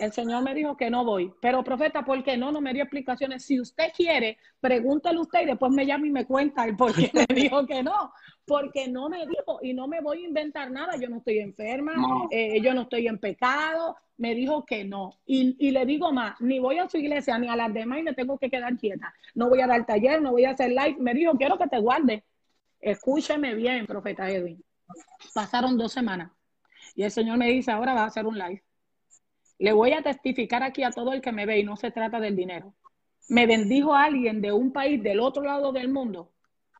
El Señor me dijo que no voy. Pero, profeta, ¿por qué no? No me dio explicaciones. Si usted quiere, pregúntale usted y después me llama y me cuenta el por qué me dijo que no. Porque no me dijo y no me voy a inventar nada. Yo no estoy enferma, eh, yo no estoy en pecado. Me dijo que no. Y, y, le digo más, ni voy a su iglesia ni a las demás y me tengo que quedar quieta. No voy a dar taller, no voy a hacer live. Me dijo, quiero que te guarde. Escúcheme bien, profeta Edwin. Pasaron dos semanas. Y el Señor me dice, ahora va a hacer un live. Le voy a testificar aquí a todo el que me ve y no se trata del dinero. Me bendijo alguien de un país del otro lado del mundo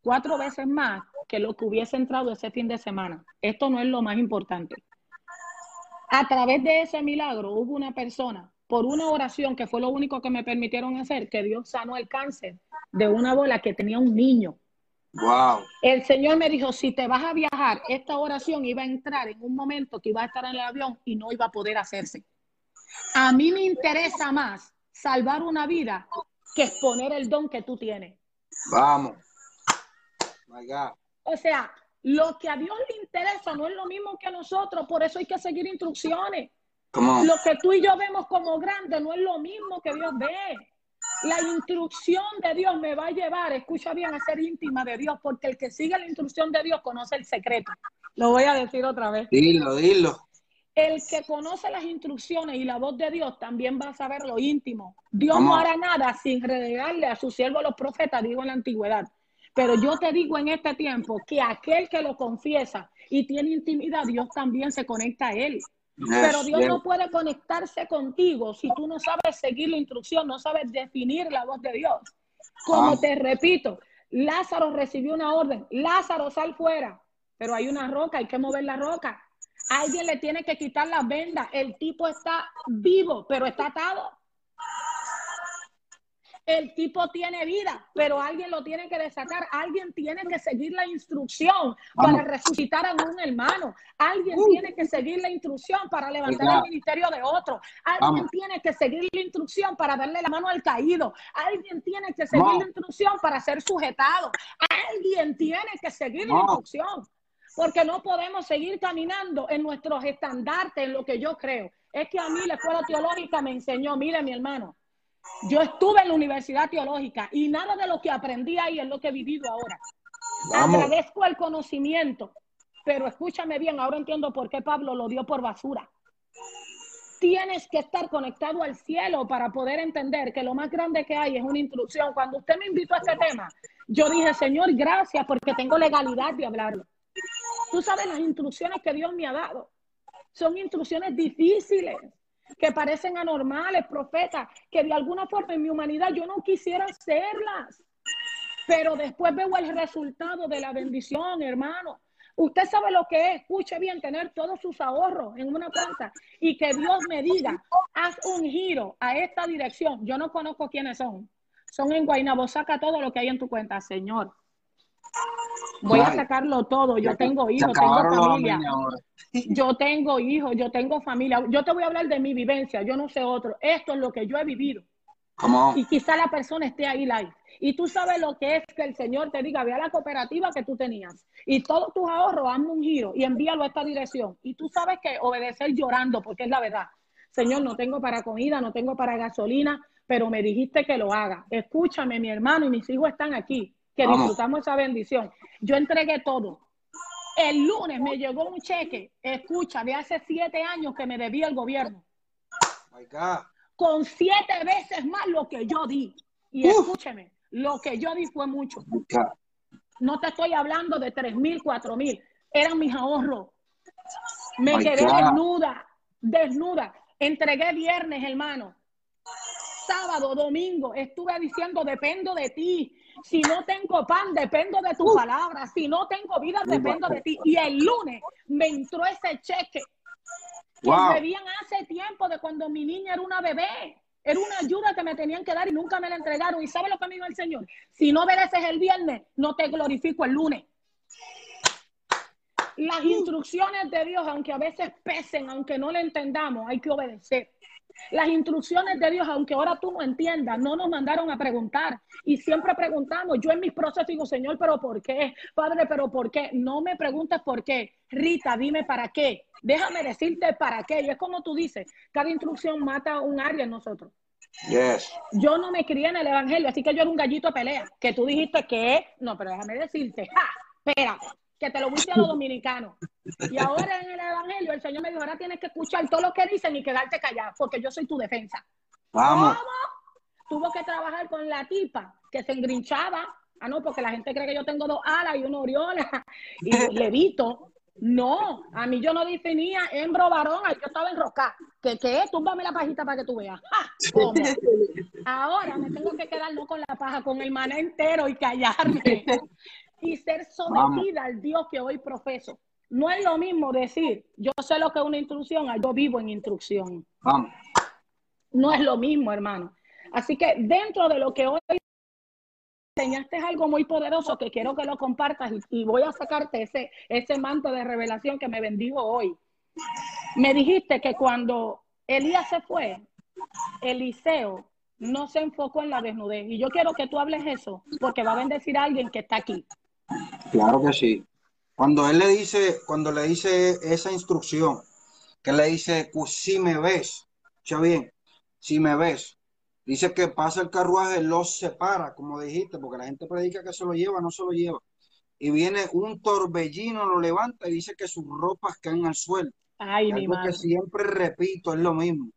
cuatro veces más que lo que hubiese entrado ese fin de semana. Esto no es lo más importante. A través de ese milagro hubo una persona, por una oración que fue lo único que me permitieron hacer, que Dios sanó el cáncer de una bola que tenía un niño. Wow. El Señor me dijo, si te vas a viajar, esta oración iba a entrar en un momento que iba a estar en el avión y no iba a poder hacerse. A mí me interesa más salvar una vida que exponer el don que tú tienes. Vamos. O sea, lo que a Dios le interesa no es lo mismo que a nosotros, por eso hay que seguir instrucciones. Lo que tú y yo vemos como grande no es lo mismo que Dios ve. La instrucción de Dios me va a llevar, escucha bien, a ser íntima de Dios, porque el que sigue la instrucción de Dios conoce el secreto. Lo voy a decir otra vez. Dilo, dilo. El que conoce las instrucciones y la voz de Dios también va a saber lo íntimo. Dios no hará nada sin regalarle a su siervo los profetas, digo en la antigüedad. Pero yo te digo en este tiempo que aquel que lo confiesa y tiene intimidad, Dios también se conecta a él. Pero Dios no puede conectarse contigo si tú no sabes seguir la instrucción, no sabes definir la voz de Dios. Como te repito, Lázaro recibió una orden, Lázaro sal fuera, pero hay una roca, hay que mover la roca. Alguien le tiene que quitar la venda. El tipo está vivo, pero está atado. El tipo tiene vida, pero alguien lo tiene que desatar. Alguien tiene que seguir la instrucción para resucitar a un hermano. Alguien uh. tiene que seguir la instrucción para levantar el ministerio de otro. Alguien tiene que seguir la instrucción para darle la mano al caído. Alguien tiene que seguir la instrucción para ser sujetado. Alguien tiene que seguir la instrucción porque no podemos seguir caminando en nuestros estandartes, en lo que yo creo. Es que a mí la escuela teológica me enseñó, mire mi hermano, yo estuve en la universidad teológica y nada de lo que aprendí ahí es lo que he vivido ahora. Agradezco el conocimiento, pero escúchame bien, ahora entiendo por qué Pablo lo dio por basura. Tienes que estar conectado al cielo para poder entender que lo más grande que hay es una instrucción. Cuando usted me invitó a este tema, yo dije, Señor, gracias porque tengo legalidad de hablarlo. Tú sabes las instrucciones que Dios me ha dado. Son instrucciones difíciles, que parecen anormales, profetas, que de alguna forma en mi humanidad yo no quisiera hacerlas. Pero después veo el resultado de la bendición, hermano. Usted sabe lo que es, escuche bien, tener todos sus ahorros en una cuenta y que Dios me diga, haz un giro a esta dirección. Yo no conozco quiénes son. Son en Guaynabo, saca todo lo que hay en tu cuenta, Señor. Voy a sacarlo todo. Yo tengo hijos, tengo familia. Yo tengo hijos, yo tengo familia. Yo te voy a hablar de mi vivencia, yo no sé otro. Esto es lo que yo he vivido. Y quizá la persona esté ahí live. Y tú sabes lo que es que el Señor te diga, ve a la cooperativa que tú tenías y todos tus ahorros, hazme un giro y envíalo a esta dirección. Y tú sabes que obedecer llorando, porque es la verdad. Señor, no tengo para comida, no tengo para gasolina, pero me dijiste que lo haga. Escúchame, mi hermano y mis hijos están aquí que disfrutamos esa bendición. Yo entregué todo. El lunes me llegó un cheque, escucha, de hace siete años que me debía el gobierno. Con siete veces más lo que yo di. Y escúcheme, lo que yo di fue mucho. No te estoy hablando de tres mil, cuatro mil. Eran mis ahorros. Me quedé desnuda, desnuda. Entregué viernes, hermano. Sábado, domingo, estuve diciendo, dependo de ti. Si no tengo pan, dependo de tu palabra. Si no tengo vida, dependo de ti. Y el lunes me entró ese cheque que me debían hace tiempo de cuando mi niña era una bebé. Era una ayuda que me tenían que dar y nunca me la entregaron. ¿Y sabe lo que me dijo el Señor? Si no obedeces el viernes, no te glorifico el lunes. Las instrucciones de Dios, aunque a veces pesen, aunque no le entendamos, hay que obedecer. Las instrucciones de Dios, aunque ahora tú no entiendas, no nos mandaron a preguntar. Y siempre preguntamos, yo en mis procesos digo, Señor, pero ¿por qué? Padre, pero ¿por qué? No me preguntes por qué. Rita, dime para qué. Déjame decirte para qué. Y es como tú dices, cada instrucción mata un área en nosotros. Yes. Yo no me crié en el Evangelio, así que yo era un gallito de pelea. Que tú dijiste que, no, pero déjame decirte, ¡ja! Espera, que te lo viste a los dominicanos. Y ahora en el Evangelio el Señor me dijo, ahora tienes que escuchar todo lo que dicen y quedarte callado, porque yo soy tu defensa. Vamos. ¿Cómo? Tuvo que trabajar con la tipa que se engrinchaba. Ah, no, porque la gente cree que yo tengo dos alas y una oriola y levito. No, a mí yo no definía hembro varón, yo estaba enroscada. ¿Qué qué? Túmbame la pajita para que tú veas. Ahora me tengo que quedar no con la paja, con el maná entero y callarme y ser sometida al Dios que hoy profeso. No es lo mismo decir, yo sé lo que es una instrucción, yo vivo en instrucción. Vamos. No es lo mismo, hermano. Así que dentro de lo que hoy enseñaste algo muy poderoso que quiero que lo compartas y, y voy a sacarte ese, ese manto de revelación que me bendigo hoy. Me dijiste que cuando Elías se fue, Eliseo no se enfocó en la desnudez. Y yo quiero que tú hables eso, porque va a bendecir a alguien que está aquí. Claro que sí. Cuando él le dice, cuando le dice esa instrucción, que le dice, "Pues, si me ves, escucha bien, si me ves, dice que pasa el carruaje, los separa, como dijiste, porque la gente predica que se lo lleva, no se lo lleva. Y viene un torbellino, lo levanta y dice que sus ropas caen al suelo. Ay, mi Algo madre. que siempre repito, es lo mismo.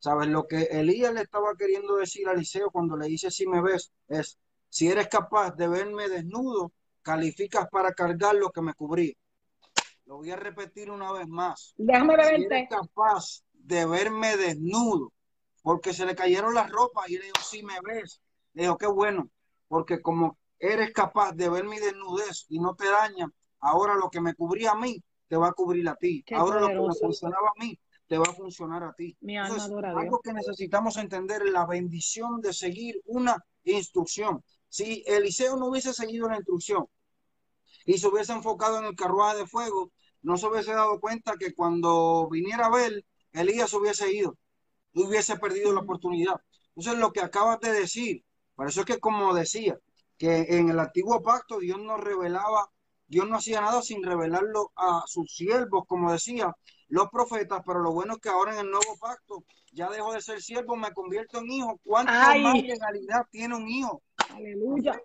¿Sabes? Lo que Elías le estaba queriendo decir a Eliseo cuando le dice si me ves es, si eres capaz de verme desnudo, calificas para cargar lo que me cubría. Lo voy a repetir una vez más. Déjame Si eres capaz de verme desnudo, porque se le cayeron las ropas y le dijo, si me ves, le dijo, qué bueno, porque como eres capaz de ver mi desnudez y no te daña, ahora lo que me cubría a mí, te va a cubrir a ti. Qué ahora lo que me funcionaba a mí, te va a funcionar a ti. Mi alma Entonces, Dios. algo que necesitamos entender es la bendición de seguir una instrucción. Si Eliseo no hubiese seguido la instrucción y se hubiese enfocado en el carruaje de fuego, no se hubiese dado cuenta que cuando viniera a ver, Elías hubiese ido, hubiese perdido la oportunidad. Entonces, lo que acabas de decir, por eso es que como decía, que en el antiguo pacto Dios no revelaba, Dios no hacía nada sin revelarlo a sus siervos, como decía, los profetas, pero lo bueno es que ahora en el nuevo pacto ya dejo de ser siervo, me convierto en hijo. ¿Cuánto Ay. más legalidad tiene un hijo? Aleluya.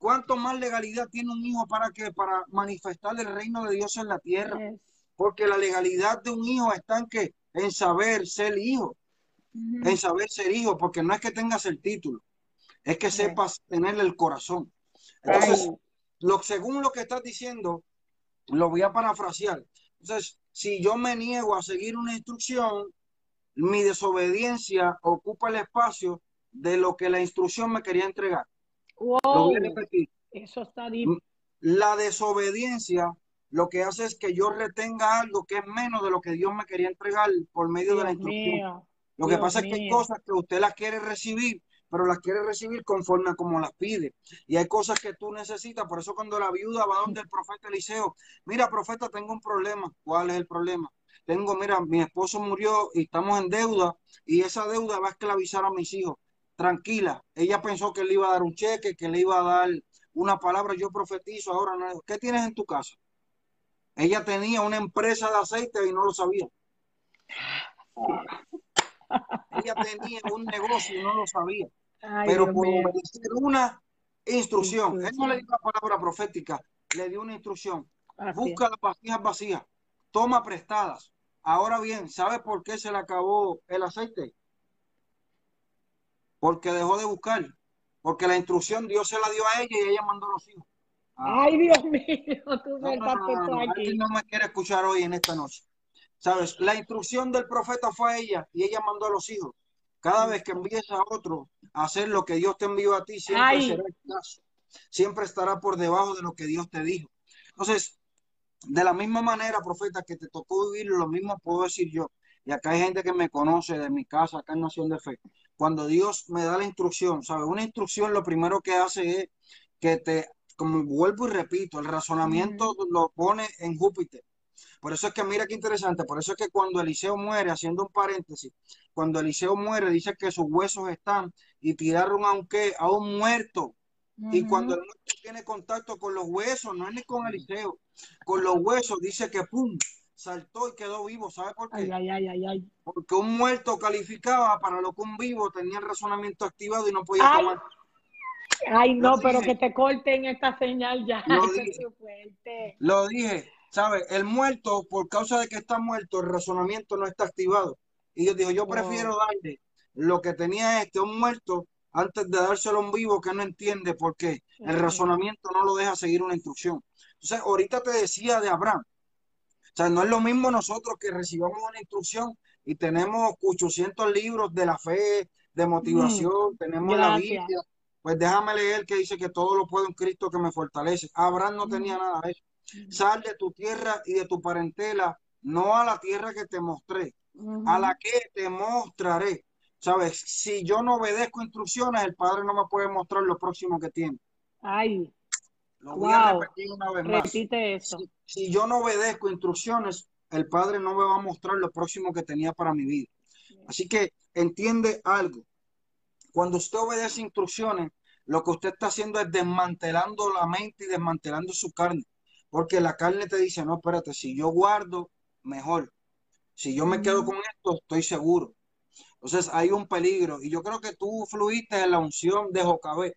¿Cuánto más legalidad tiene un hijo para que para manifestar el reino de Dios en la tierra? Yes. Porque la legalidad de un hijo está en que en saber ser hijo, en saber ser hijo, porque no es que tengas el título, es que sepas tenerle el corazón. Entonces, Ay, lo, según lo que estás diciendo, lo voy a parafrasear. Entonces, si yo me niego a seguir una instrucción, mi desobediencia ocupa el espacio de lo que la instrucción me quería entregar. Lo voy a repetir. eso está deep. La desobediencia lo que hace es que yo retenga algo que es menos de lo que Dios me quería entregar por medio de la instrucción. mío. Lo que Dios pasa es que hay cosas que usted las quiere recibir, pero las quiere recibir conforme a como las pide. Y hay cosas que tú necesitas. Por eso cuando la viuda va donde el profeta Eliseo, mira, profeta, tengo un problema. ¿Cuál es el problema? Tengo, mira, mi esposo murió y estamos en deuda y esa deuda va a esclavizar a mis hijos. Tranquila. Ella pensó que le iba a dar un cheque, que le iba a dar una palabra. Yo profetizo ahora. no. ¿Qué tienes en tu casa? Ella tenía una empresa de aceite y no lo sabía. Ella tenía un negocio y no lo sabía. Ay, pero por obedecer una instrucción. Él no le dio la palabra profética, le dio una instrucción. Así es. Busca las vasijas vacías, toma prestadas. Ahora bien, ¿sabe por qué se le acabó el aceite? Porque dejó de buscar. Porque la instrucción Dios se la dio a ella y ella mandó a los hijos. Ah, Ay, Dios mío, tú no, no, no, aquí. no me quiere escuchar hoy en esta noche. ¿Sabes? La instrucción del profeta fue a ella y ella mandó a los hijos. Cada vez que envíes a otro a hacer lo que Dios te envió a ti, siempre Ay. será escaso. Siempre estará por debajo de lo que Dios te dijo. Entonces, de la misma manera, profeta, que te tocó vivir, lo mismo puedo decir yo. Y acá hay gente que me conoce de mi casa, acá en Nación de Fe. Cuando Dios me da la instrucción, ¿sabes? Una instrucción lo primero que hace es que te, como vuelvo y repito, el razonamiento lo pone en Júpiter. Por eso es que mira qué interesante, por eso es que cuando Eliseo muere, haciendo un paréntesis, cuando Eliseo muere, dice que sus huesos están y tiraron a un, a un muerto. Y cuando el muerto tiene contacto con los huesos, no es ni con Eliseo, con los huesos, dice que pum, saltó y quedó vivo. ¿Sabe por qué? Ay, ay, ay, ay, Porque un muerto calificaba para lo que un vivo tenía el razonamiento activado y no podía tomar. Ay, no, pero que te corten esta señal ya. Lo dije. Lo dije. ¿Sabes? El muerto, por causa de que está muerto, el razonamiento no está activado. Y yo digo, yo prefiero darle lo que tenía este, un muerto, antes de dárselo a un vivo que no entiende por qué. El razonamiento no lo deja seguir una instrucción. Entonces, ahorita te decía de Abraham. O sea, no es lo mismo nosotros que recibamos una instrucción y tenemos 800 libros de la fe, de motivación, mm, tenemos la Biblia. Pues déjame leer que dice que todo lo puedo en Cristo que me fortalece. Abraham no tenía nada de eso. Sal de tu tierra y de tu parentela, no a la tierra que te mostré, a la que te mostraré. ¿Sabes? Si yo no obedezco instrucciones, el Padre no me puede mostrar lo próximo que tiene. Ay. Lo voy a repetir una vez más. Repite eso. Si, yo no obedezco instrucciones, el Padre no me va a mostrar lo próximo que tenía para mi vida. Así que entiende algo. Cuando usted obedece instrucciones, lo que usted está haciendo es desmantelando la mente y desmantelando su carne. Porque la carne te dice, no, espérate, si yo guardo, mejor. Si yo me quedo con esto, estoy seguro. Entonces hay un peligro. Y yo creo que tú fluiste en la unción de Jocabé.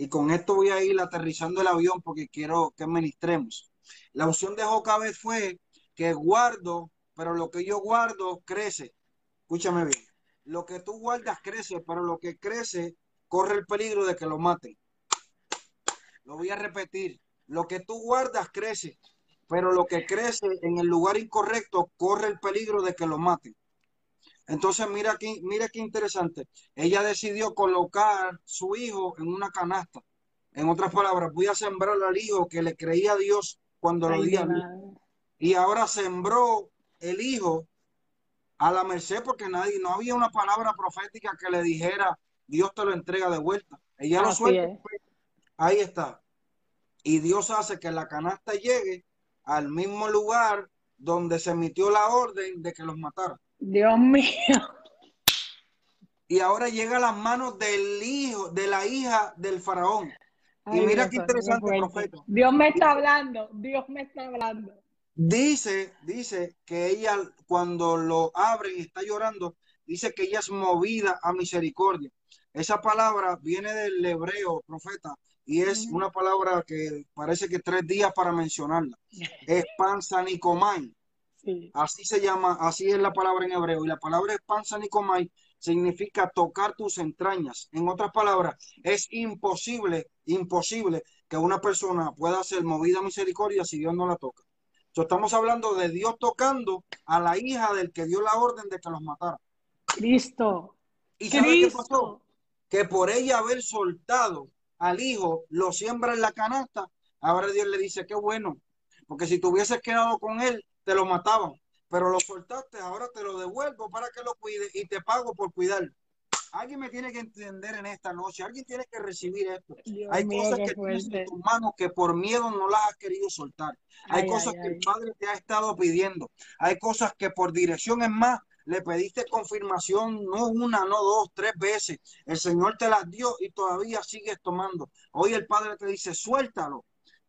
Y con esto voy a ir aterrizando el avión porque quiero que ministremos. La unción de Jocabé fue que guardo, pero lo que yo guardo crece. Escúchame bien. Lo que tú guardas crece, pero lo que crece corre el peligro de que lo maten. Lo voy a repetir. Lo que tú guardas crece, pero lo que crece en el lugar incorrecto corre el peligro de que lo maten. Entonces, mira aquí, mira qué interesante. Ella decidió colocar su hijo en una canasta. En otras palabras, voy a sembrar al hijo que le creía a Dios cuando lo di a. Y ahora sembró el hijo a la merced porque nadie, no había una palabra profética que le dijera, Dios te lo entrega de vuelta. Ella lo suelta. Ahí está y Dios hace que la canasta llegue al mismo lugar donde se emitió la orden de que los matara. Dios mío. Y ahora llega a las manos del hijo, de la hija del faraón. y mira qué interesante, profeta. Dios me está hablando, Dios me está hablando. Dice, dice que ella cuando lo abre y está llorando, dice que ella es movida a misericordia. Esa palabra viene del hebreo, profeta, y es una palabra que parece que tres días para mencionarla. Es Así se llama, así es la palabra en hebreo. Y la palabra es panzanicomai significa tocar tus entrañas. En otras palabras, es imposible, imposible que una persona pueda ser movida a misericordia si Dios no la toca. estamos hablando de Dios tocando a la hija del que dio la orden de que los matara. Cristo. ¿Y sabe qué pasó? Que por ella haber soltado al hijo, lo siembra en la canasta, ahora Dios le dice, qué bueno, porque si te hubieses quedado con él, te lo mataban, pero lo soltaste, ahora te lo devuelvo para que lo cuide y te pago por cuidarlo. Alguien me tiene que entender en esta noche, alguien tiene que recibir esto. Hay cosas que tienes en tus manos que por miedo no las has querido soltar. Hay cosas que el Padre te ha estado pidiendo. Hay cosas que por dirección es más, le pediste confirmación no una, no dos, tres veces. El Señor te las dio y todavía sigues tomando. Hoy el Padre te dice, suéltalo.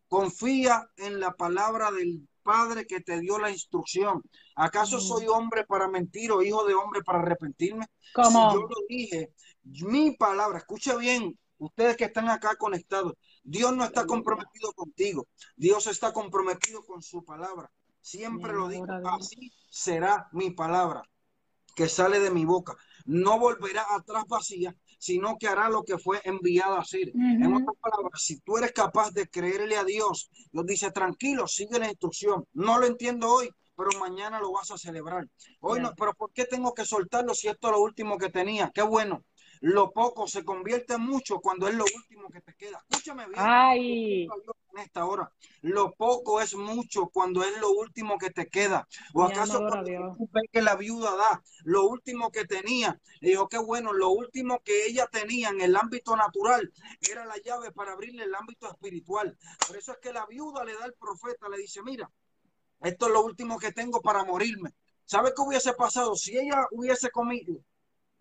Confía en la palabra del Padre que te dio la instrucción. ¿Acaso soy hombre para mentir o hijo de hombre para arrepentirme? ¿Cómo? Si yo lo dije, mi palabra, escucha bien, ustedes que están acá conectados, Dios no está comprometido contigo, Dios está comprometido con su palabra. Siempre lo digo, así será mi palabra que sale de mi boca. No volverá atrás vacía, sino que hará lo que fue enviado a hacer. En otras palabras, si tú eres capaz de creerle a Dios, Dios dice, tranquilo, sigue la instrucción. No lo entiendo hoy, pero mañana lo vas a celebrar. Hoy no, pero ¿por qué tengo que soltarlo si esto es lo último que tenía? Qué bueno. Lo poco se convierte en mucho cuando es lo último que te queda. Escúchame bien. Ay. En esta hora, lo poco es mucho cuando es lo último que te queda. ¿O acaso cuando que la viuda da lo último que tenía? Le dijo, qué bueno, lo último que ella tenía en el ámbito natural era la llave para abrirle el ámbito espiritual. Por eso es que la viuda le da al profeta, le dice, mira, Esto es lo último que tengo para morirme. ¿Sabe qué hubiese pasado? Si ella hubiese comido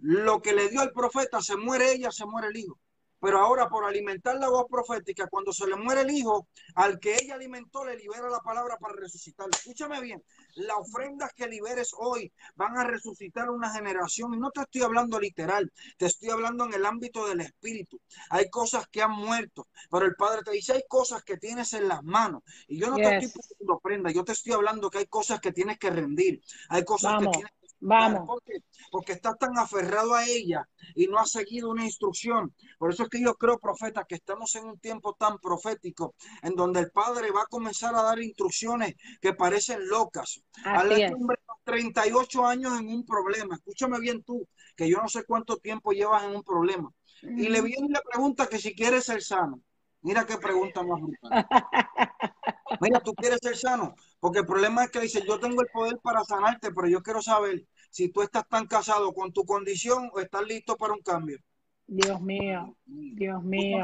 lo que le dio el profeta, se muere ella, se muere el hijo. Pero ahora por alimentar la voz profética, cuando se le muere el hijo, al que ella alimentó le libera la palabra para resucitar. Escúchame bien, las ofrendas que liberes hoy van a resucitar una generación. Y no te estoy hablando literal, te estoy hablando en el ámbito del espíritu. Hay cosas que han muerto, pero el Padre te dice, hay cosas que tienes en las manos. Y yo no te estoy poniendo ofrenda, yo te estoy hablando que hay cosas que tienes que rendir. Hay cosas que tienes Vamos. Porque, porque estás tan aferrado a ella y no has seguido una instrucción. Por eso es que yo creo, profeta, que estamos en un tiempo tan profético en donde el Padre va a comenzar a dar instrucciones que parecen locas. A la hombre 38 años en un problema. Escúchame bien tú, que yo no sé cuánto tiempo llevas en un problema. Y le viene le pregunta que si quieres ser sano. Mira qué pregunta más brutal. Mira, tú quieres ser sano, porque el problema es que dice, yo tengo el poder para sanarte, pero yo quiero saber si tú estás tan casado con tu condición o estás listo para un cambio. Dios mío, Dios mío.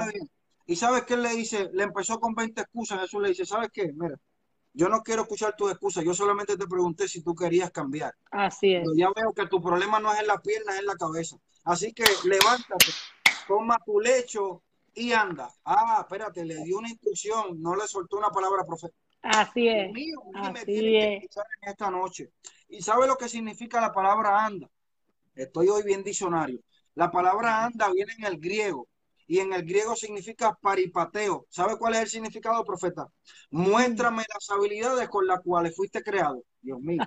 Y sabes qué le dice, le empezó con 20 excusas, Jesús le dice, ¿sabes qué? Mira, yo no quiero escuchar tus excusas, yo solamente te pregunté si tú querías cambiar. Así es. Pero ya veo que tu problema no es en la pierna, es en la cabeza. Así que levántate, toma tu lecho y anda. Ah, espérate, le dio una instrucción, no le soltó una palabra profética. Así es. Mío, Así es. En esta noche. ¿Y sabe lo que significa la palabra anda? Estoy hoy bien diccionario. La palabra anda viene en el griego y en el griego significa paripateo. ¿Sabe cuál es el significado, profeta? Muéstrame las habilidades con las cuales fuiste creado. Dios mío.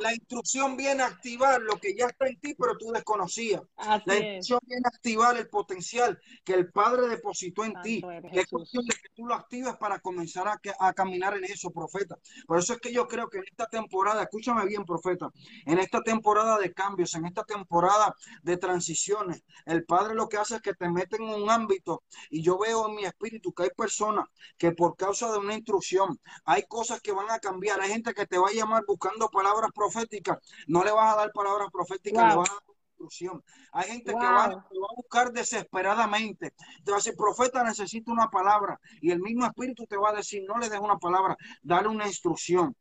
la instrucción viene a activar lo que ya está en ti, pero tú desconocías. la instrucción viene a activar el potencial que el Padre depositó en ti. Es cuestión de que tú lo actives para comenzar a, a, caminar en eso, profeta. Por eso es que yo creo que en esta temporada, escúchame bien, profeta, en esta temporada de cambios, en esta temporada de transiciones, el Padre lo que hace es que te mete en un ámbito y yo veo en mi espíritu que hay personas que por causa de una instrucción, hay cosas que van a cambiar. Hay gente que te va a llamar buscando palabras proféticas, no le vas a dar palabras proféticas, le vas a dar instrucción. Hay gente que va, a buscar desesperadamente. Te va a decir, profeta, necesito una palabra. Y el mismo espíritu te va a decir, no le des una palabra, dale una instrucción.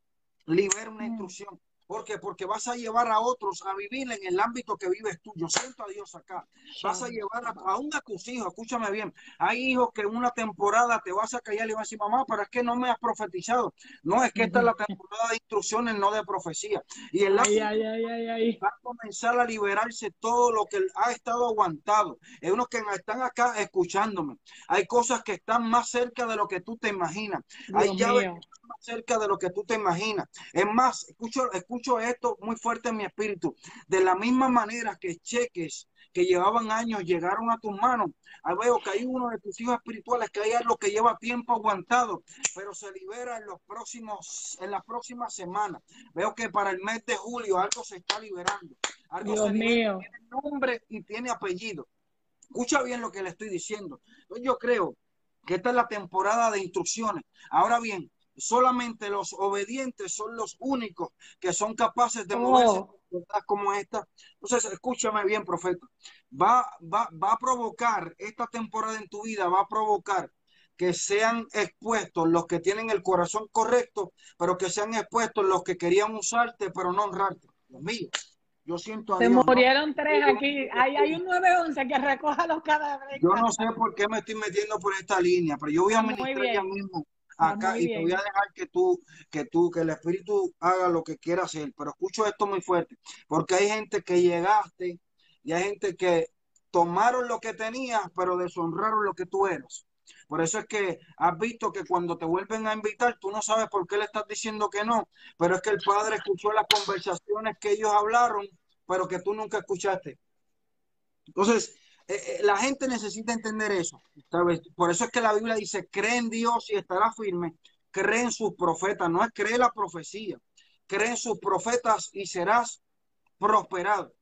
Libera una mm. instrucción. ¿Por qué? Porque vas a llevar a otros a vivir en el ámbito que vives tú. Yo siento a Dios acá. Vas a llevar a, a tus hijos, escúchame bien. Hay hijos que en una temporada te vas a callar y vas a decir, mamá, pero es que no me has profetizado. No, es que esta es la temporada de instrucciones, no de profecía. Y el ay, ay, va a comenzar a liberarse todo lo que ha estado aguantado. Es unos que están acá escuchándome. Hay cosas que están más cerca de lo que tú te imaginas. Hay llaves que más cerca de lo que tú te imaginas. Es más, escucho, escucho esto muy fuerte en mi espíritu. De la misma manera que cheques que llevaban años llegaron a tus manos. Ahí veo que hay uno de tus hijos espirituales que hay algo que lleva tiempo aguantado, pero se libera en los próximos, en las próximas semanas. Veo que para el mes de julio algo se está liberando. Algo Dios mío. tiene nombre y tiene apellido. Escucha bien lo que le estoy diciendo. Yo creo que esta es la temporada de instrucciones. Ahora bien, solamente los obedientes son los únicos que son capaces de moverse oh. como esta. Entonces, escúchame bien, profeta. Va, va, va a provocar esta temporada en tu vida, va a provocar que sean expuestos los que tienen el corazón correcto, pero que sean expuestos los que querían usarte, pero no honrarte. Dios mío. Yo siento a Se murieron tres aquí. Hay, hay un 911 que recoja los cadáveres. Yo no sé por qué me estoy metiendo por esta línea, pero yo voy a ministrar ya mismo acá y te voy a dejar que tú, que tú, que el Espíritu haga lo que quiera hacer. Pero escucho esto muy fuerte, porque hay gente que llegaste y hay gente que tomaron lo que tenías, pero deshonraron lo que tú eras. Por eso es que has visto que cuando te vuelven a invitar, tú no sabes por qué le estás diciendo que no, pero es que el Padre escuchó las conversaciones que ellos hablaron, pero que tú nunca escuchaste. Entonces, eh, eh, la gente necesita entender eso. Por eso es que la Biblia dice, cree en Dios y estará firme, cree en sus profetas, no es cree la profecía, cree en sus profetas y serás prosperado.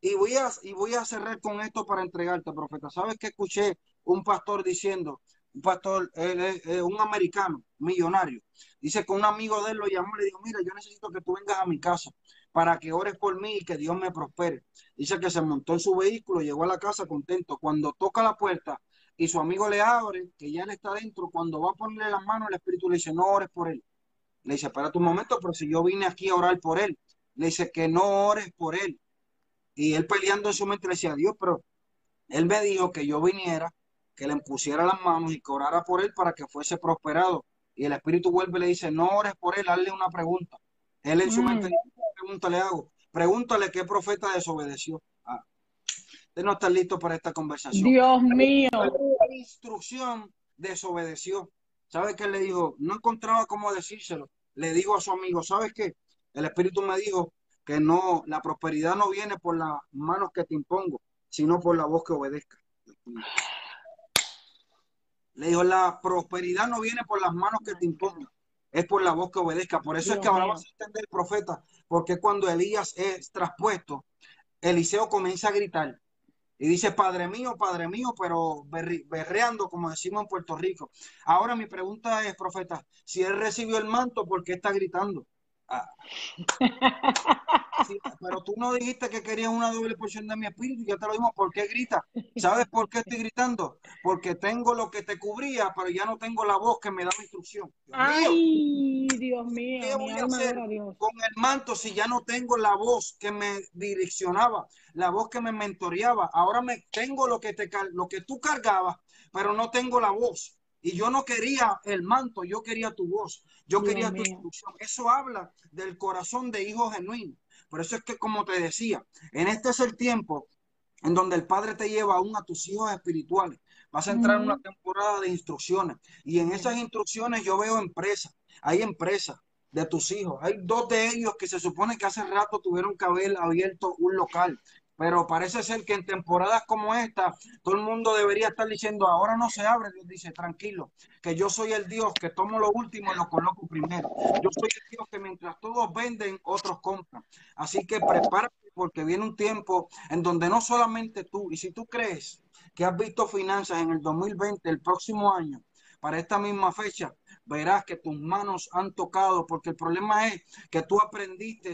Y voy a, y voy a cerrar con esto para entregarte, profeta. ¿Sabes que escuché un pastor diciendo, un pastor, un americano, millonario, dice que un amigo de él lo llamó y le dijo, mira, yo necesito que tú vengas a mi casa para que ores por mí y que Dios me prospere. Dice que se montó en su vehículo, llegó a la casa contento. Cuando toca la puerta y su amigo le abre, que ya él está dentro, cuando va a ponerle las manos, el Espíritu le dice, no ores por él. Le dice, espera un momento, pero si yo vine aquí a orar por él. Le dice que no ores por él. Y él peleando en su mente le decía, Dios, pero él me dijo que yo viniera, que le pusiera las manos y que orara por él para que fuese prosperado. Y el Espíritu vuelve y le dice, no ores por él, hazle una pregunta. Él en su mente, mm. ¿qué pregunta le hago? Pregúntale qué profeta desobedeció. Ah, usted no está listo para esta conversación. Dios mío. La instrucción desobedeció. ¿Sabe qué le dijo? No encontraba cómo decírselo. Le digo a su amigo, ¿sabes qué? El Espíritu me dijo que no, la prosperidad no viene por las manos que te impongo, sino por la voz que obedezca. Le dijo, la prosperidad no viene por las manos que te impongo, es por la voz que obedezca. Por eso es que ahora vas a entender el profeta, porque cuando Elías es traspuesto, Eliseo comienza a gritar y dice, Padre mío, Padre mío, pero berreando, como decimos en Puerto Rico. Ahora mi pregunta es, profeta, si él recibió el manto, ¿por qué está gritando? Ah. pero tú no dijiste que querías una doble porción de mi espíritu, ya te lo dimos, ¿por qué grita? ¿Sabes por qué estoy gritando? Porque tengo lo que te cubría, pero ya no tengo la voz que me da la instrucción. Ay, Dios mío, ¿qué voy a hacer con el manto si ya no tengo la voz que me direccionaba, la voz que me mentoreaba? Ahora me tengo lo que te lo que tú cargabas, pero no tengo la voz. Y yo no quería el manto, yo quería tu voz, yo quería tu instrucción. Eso habla del corazón de hijo genuino. Por eso es que, como te decía, en este es el tiempo en donde el Padre te lleva aún a tus hijos espirituales. Vas a entrar en una temporada de instrucciones. Y en esas instrucciones yo veo empresas. Hay empresas de tus hijos. Hay dos de ellos que se supone que hace rato tuvieron que haber abierto un local pero parece ser que en temporadas como esta, todo el mundo debería estar diciendo, ahora no se abre, Dios dice, tranquilo, que yo soy el Dios que tomo lo último y lo coloco primero. Yo soy el Dios que mientras todos venden, otros compran. Así que prepárate porque viene un tiempo en donde no solamente tú, y si tú crees que has visto finanzas en el 2020, el próximo año, para esta misma fecha, verás que tus manos han tocado, porque el problema es que tú aprendiste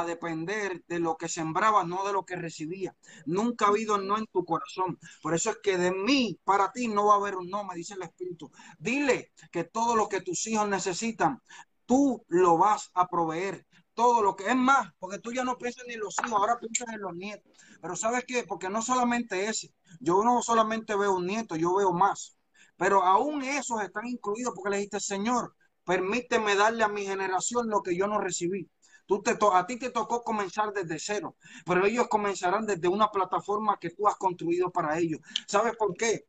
a depender de lo que sembrabas, no de lo que recibías. Nunca ha habido no en tu corazón. Por eso es que de mí para ti no va a haber un no, me dice el Espíritu. Dile que todo lo que tus hijos necesitan, tú lo vas a proveer. Todo lo que es más, porque tú ya no piensas ni en los hijos, ahora piensas en los nietos. Pero ¿sabes qué? Porque no solamente ese, yo no solamente veo un nieto, yo veo más. Pero aún esos están incluidos porque le dijiste, Señor, permíteme darle a mi generación lo que yo no recibí. Tú te a ti te tocó comenzar desde cero, pero ellos comenzarán desde una plataforma que tú has construido para ellos. ¿Sabes por qué?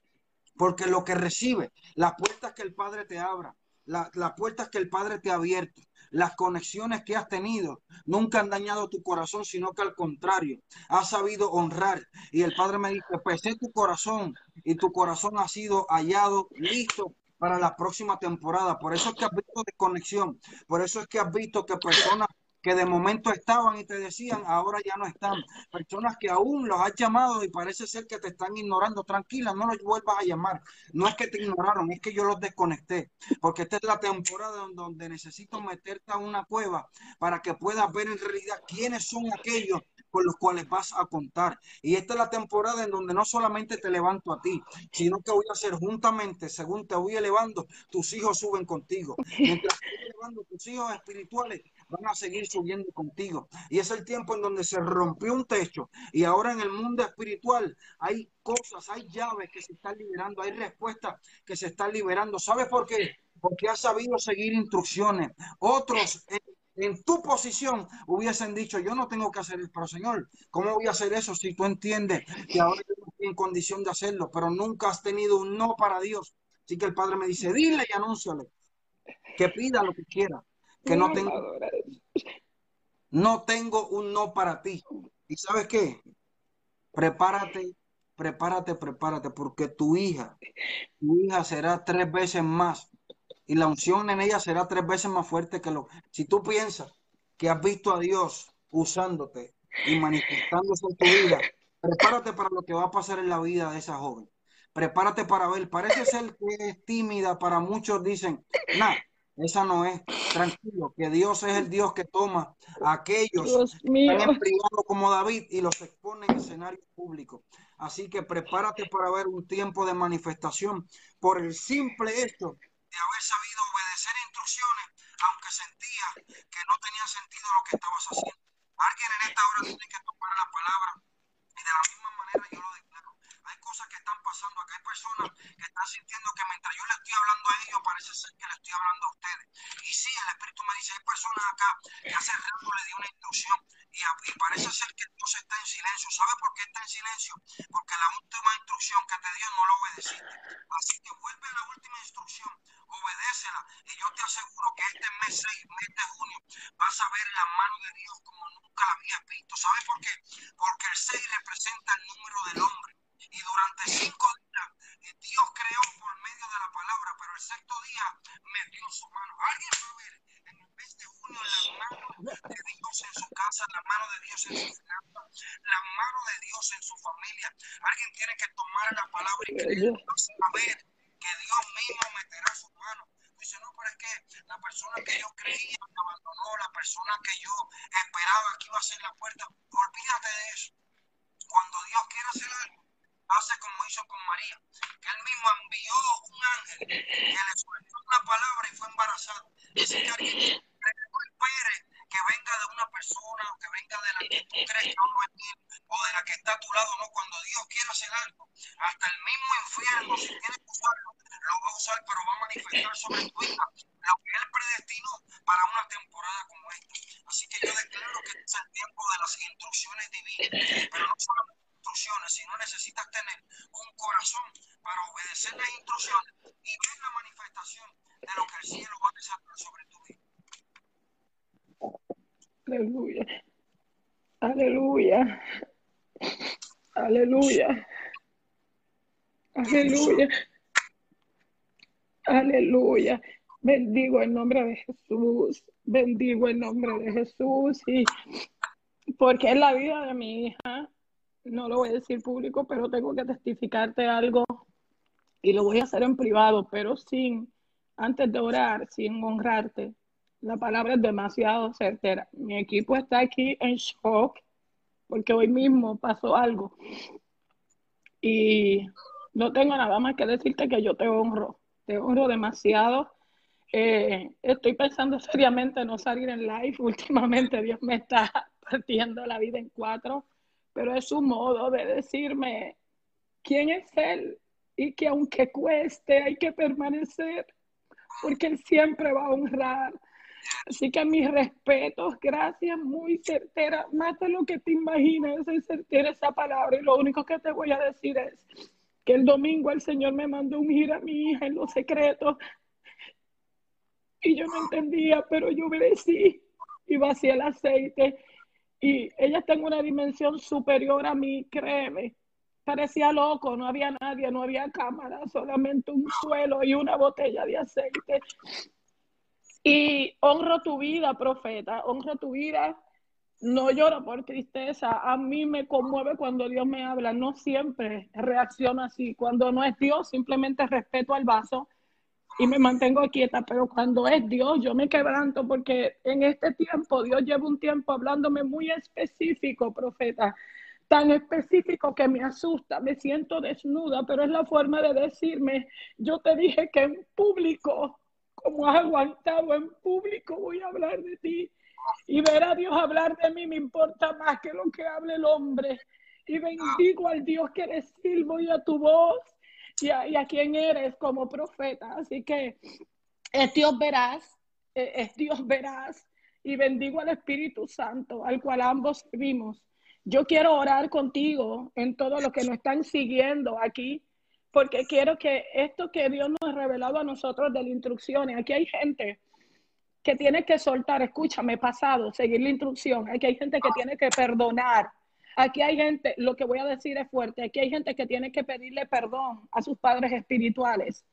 Porque lo que recibe, las puertas que el Padre te abra, las puertas que el Padre te ha abierto, las conexiones que has tenido, nunca han dañado tu corazón, sino que al contrario, has sabido honrar. Y el Padre me dice, pesé tu corazón y tu corazón ha sido hallado, listo para la próxima temporada. Por eso es que has visto desconexión, por eso es que has visto que personas que de momento estaban y te decían, ahora ya no están. Personas que aún los has llamado y parece ser que te están ignorando. Tranquila, no los vuelvas a llamar. No es que te ignoraron, es que yo los desconecté. Porque esta es la temporada donde necesito meterte a una cueva para que puedas ver en realidad quiénes son aquellos con los cuales vas a contar. Y esta es la temporada en donde no solamente te levanto a ti, sino que voy a hacer juntamente, según te voy elevando, tus hijos suben contigo. Mientras te elevando tus hijos espirituales, van a seguir subiendo contigo. Y es el tiempo en donde se rompió un techo y ahora en el mundo espiritual hay cosas, hay llaves que se están liberando, hay respuestas que se están liberando. ¿Sabes por qué? Porque has sabido seguir instrucciones. Otros en, tu posición hubiesen dicho, yo no tengo que hacer eso, pero Señor, ¿cómo voy a hacer eso si tú entiendes que ahora estoy en condición de hacerlo, pero nunca has tenido un no para Dios? Así que el Padre me dice, dile y anúnciale que pida lo que quiera que no tengo, no tengo un no para ti. ¿Y sabes qué? Prepárate, prepárate, prepárate, porque tu hija, tu hija será tres veces más y la unción en ella será tres veces más fuerte que lo. Si tú piensas que has visto a Dios usándote y manifestándose en tu vida, prepárate para lo que va a pasar en la vida de esa joven. Prepárate para ver. Parece ser que es tímida, para muchos dicen, nada, esa no es. Tranquilo, que Dios es el Dios que toma a aquellos que están en privado como David y los expone en escenario público. Así que prepárate para ver un tiempo de manifestación por el simple hecho de haber sabido obedecer instrucciones, aunque sentías que no tenía sentido lo que estabas haciendo. Alguien en esta hora tiene que tomar la palabra y de la misma manera yo lo que están pasando acá, hay personas que están sintiendo que mientras yo le estoy hablando a ellos, parece ser que le estoy hablando a ustedes. Y sí, el Espíritu me dice, hay personas acá que hace rato le di una instrucción y, parece ser que Dios está en silencio. ¿Sabe por qué está en silencio? Porque la última instrucción que te dio no la obedeciste. Así que vuelve a la última instrucción, obedécela. Y yo te aseguro que este mes 6, mes de junio, vas a ver la mano de Dios como nunca la habías visto. ¿Sabes por qué? Porque el 6 representa el número del hombre. Y durante cinco días Dios creó por medio de la palabra, pero el sexto día me dio su mano. ¿Alguien va a ver en el mes de junio la mano de Dios en su casa, la mano de Dios en su finanza, la mano de Dios en su familia? Alguien tiene que tomar la palabra y creer, a ver que Dios mismo meterá su mano. Dice, no, pero es que la persona que yo creía me abandonó, la persona que yo esperaba que iba a ser la puerta, olvídate de eso. Cuando Dios quiere hacer algo, hace como hizo con María, que él mismo envió un ángel que le sueltó una palabra y fue embarazada. Así que alguien espere que venga de una persona o que venga de la que tú crees que no es o de la que está a tu lado, no, cuando Dios quiere hacer algo, hasta el mismo infierno, si tiene que usarlo, lo va a usar, pero va a manifestar sobre tu vida lo que él predestinó para una temporada como esta. Así que yo declaro que es el tiempo de las instrucciones divinas, pero no solamente instrucciones, sino necesitas tener un corazón para obedecer las instrucciones y ver la manifestación de lo que el cielo va a desatar sobre tu vida. Aleluya. Aleluya. Aleluya. Aleluya. Aleluya. Bendigo el nombre de Jesús. Bendigo el nombre de Jesús. Y porque es la vida de mi hija. No lo voy a decir público, pero tengo que testificarte algo. Y lo voy a hacer en privado, pero sin, antes de orar, sin honrarte. La palabra es demasiado certera. Mi equipo está aquí en shock porque hoy mismo pasó algo. Y no tengo nada más que decirte que yo te honro. Te honro demasiado. Eh, estoy pensando seriamente no salir en live. Últimamente Dios me está partiendo la vida en cuatro, pero es su modo de decirme quién es Él y que aunque cueste hay que permanecer porque Él siempre va a honrar. Así que mis respetos, gracias, muy certera, más de lo que te imaginas, es certera esa palabra. Y lo único que te voy a decir es que el domingo el Señor me mandó ungir a mi hija en los secretos. Y yo no entendía, pero yo obedecí y vacié el aceite. Y ella está una dimensión superior a mí, créeme. Parecía loco, no había nadie, no había cámara, solamente un suelo y una botella de aceite. Y honro tu vida, profeta, honro tu vida. No lloro por tristeza. A mí me conmueve cuando Dios me habla. No siempre reacciono así. Cuando no es Dios, simplemente respeto al vaso y me mantengo quieta. Pero cuando es Dios, yo me quebranto porque en este tiempo Dios lleva un tiempo hablándome muy específico, profeta. Tan específico que me asusta, me siento desnuda, pero es la forma de decirme, yo te dije que en público como has aguantado en público, voy a hablar de ti. Y ver a Dios hablar de mí me importa más que lo que hable el hombre. Y bendigo al Dios que eres silbo y a tu voz y a, y a quien eres como profeta. Así que es Dios verás, es Dios verás. Y bendigo al Espíritu Santo, al cual ambos vimos. Yo quiero orar contigo en todo lo que nos están siguiendo aquí porque quiero que esto que Dios nos ha revelado a nosotros de las instrucciones, aquí hay gente que tiene que soltar, escúchame, pasado, seguir la instrucción, aquí hay gente que tiene que perdonar, aquí hay gente, lo que voy a decir es fuerte, aquí hay gente que tiene que pedirle perdón a sus padres espirituales,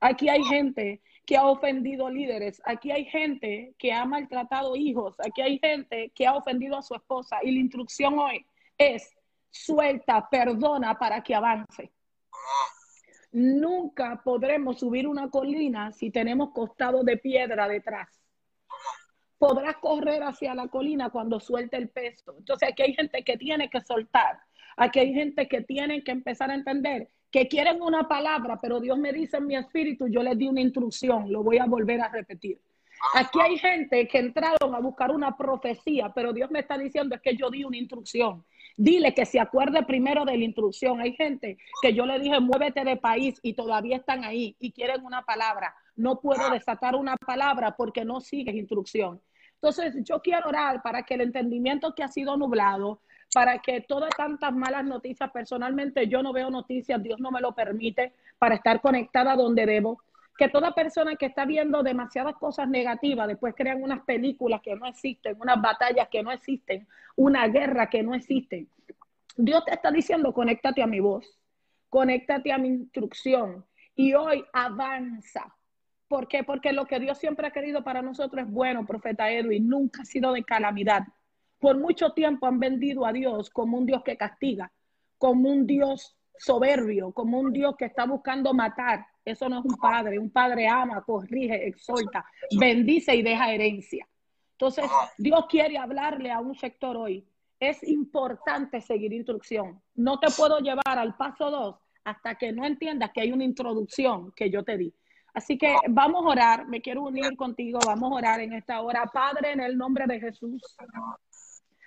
aquí hay gente que ha ofendido líderes, aquí hay gente que ha maltratado hijos, aquí hay gente que ha ofendido a su esposa y la instrucción hoy es suelta, perdona para que avance. Nunca podremos subir una colina si tenemos costado de piedra detrás. Podrás correr hacia la colina cuando suelte el peso. Entonces aquí hay gente que tiene que soltar. Aquí hay gente que tiene que empezar a entender que quieren una palabra, pero Dios me dice en mi espíritu, yo les di una instrucción, lo voy a volver a repetir. Aquí hay gente que entraron a buscar una profecía, pero Dios me está diciendo es que yo di una instrucción. Dile que se acuerde primero de la instrucción. Hay gente que yo le dije, muévete de país y todavía están ahí y quieren una palabra. No puedo desatar una palabra porque no sigues instrucción. Entonces, yo quiero orar para que el entendimiento que ha sido nublado, para que todas tantas malas noticias, personalmente yo no veo noticias, Dios no me lo permite para estar conectada donde debo que toda persona que está viendo demasiadas cosas negativas, después crean unas películas que no existen, unas batallas que no existen, una guerra que no existe. Dios te está diciendo, conéctate a mi voz, conéctate a mi instrucción y hoy avanza. ¿Por qué? Porque lo que Dios siempre ha querido para nosotros es bueno, profeta Edwin, nunca ha sido de calamidad. Por mucho tiempo han vendido a Dios como un Dios que castiga, como un Dios soberbio, como un Dios que está buscando matar. Eso no es un padre. Un padre ama, corrige, exhorta, bendice y deja herencia. Entonces, Dios quiere hablarle a un sector hoy. Es importante seguir instrucción. No te puedo llevar al paso dos hasta que no entiendas que hay una introducción que yo te di. Así que vamos a orar, me quiero unir contigo, vamos a orar en esta hora. Padre, en el nombre de Jesús,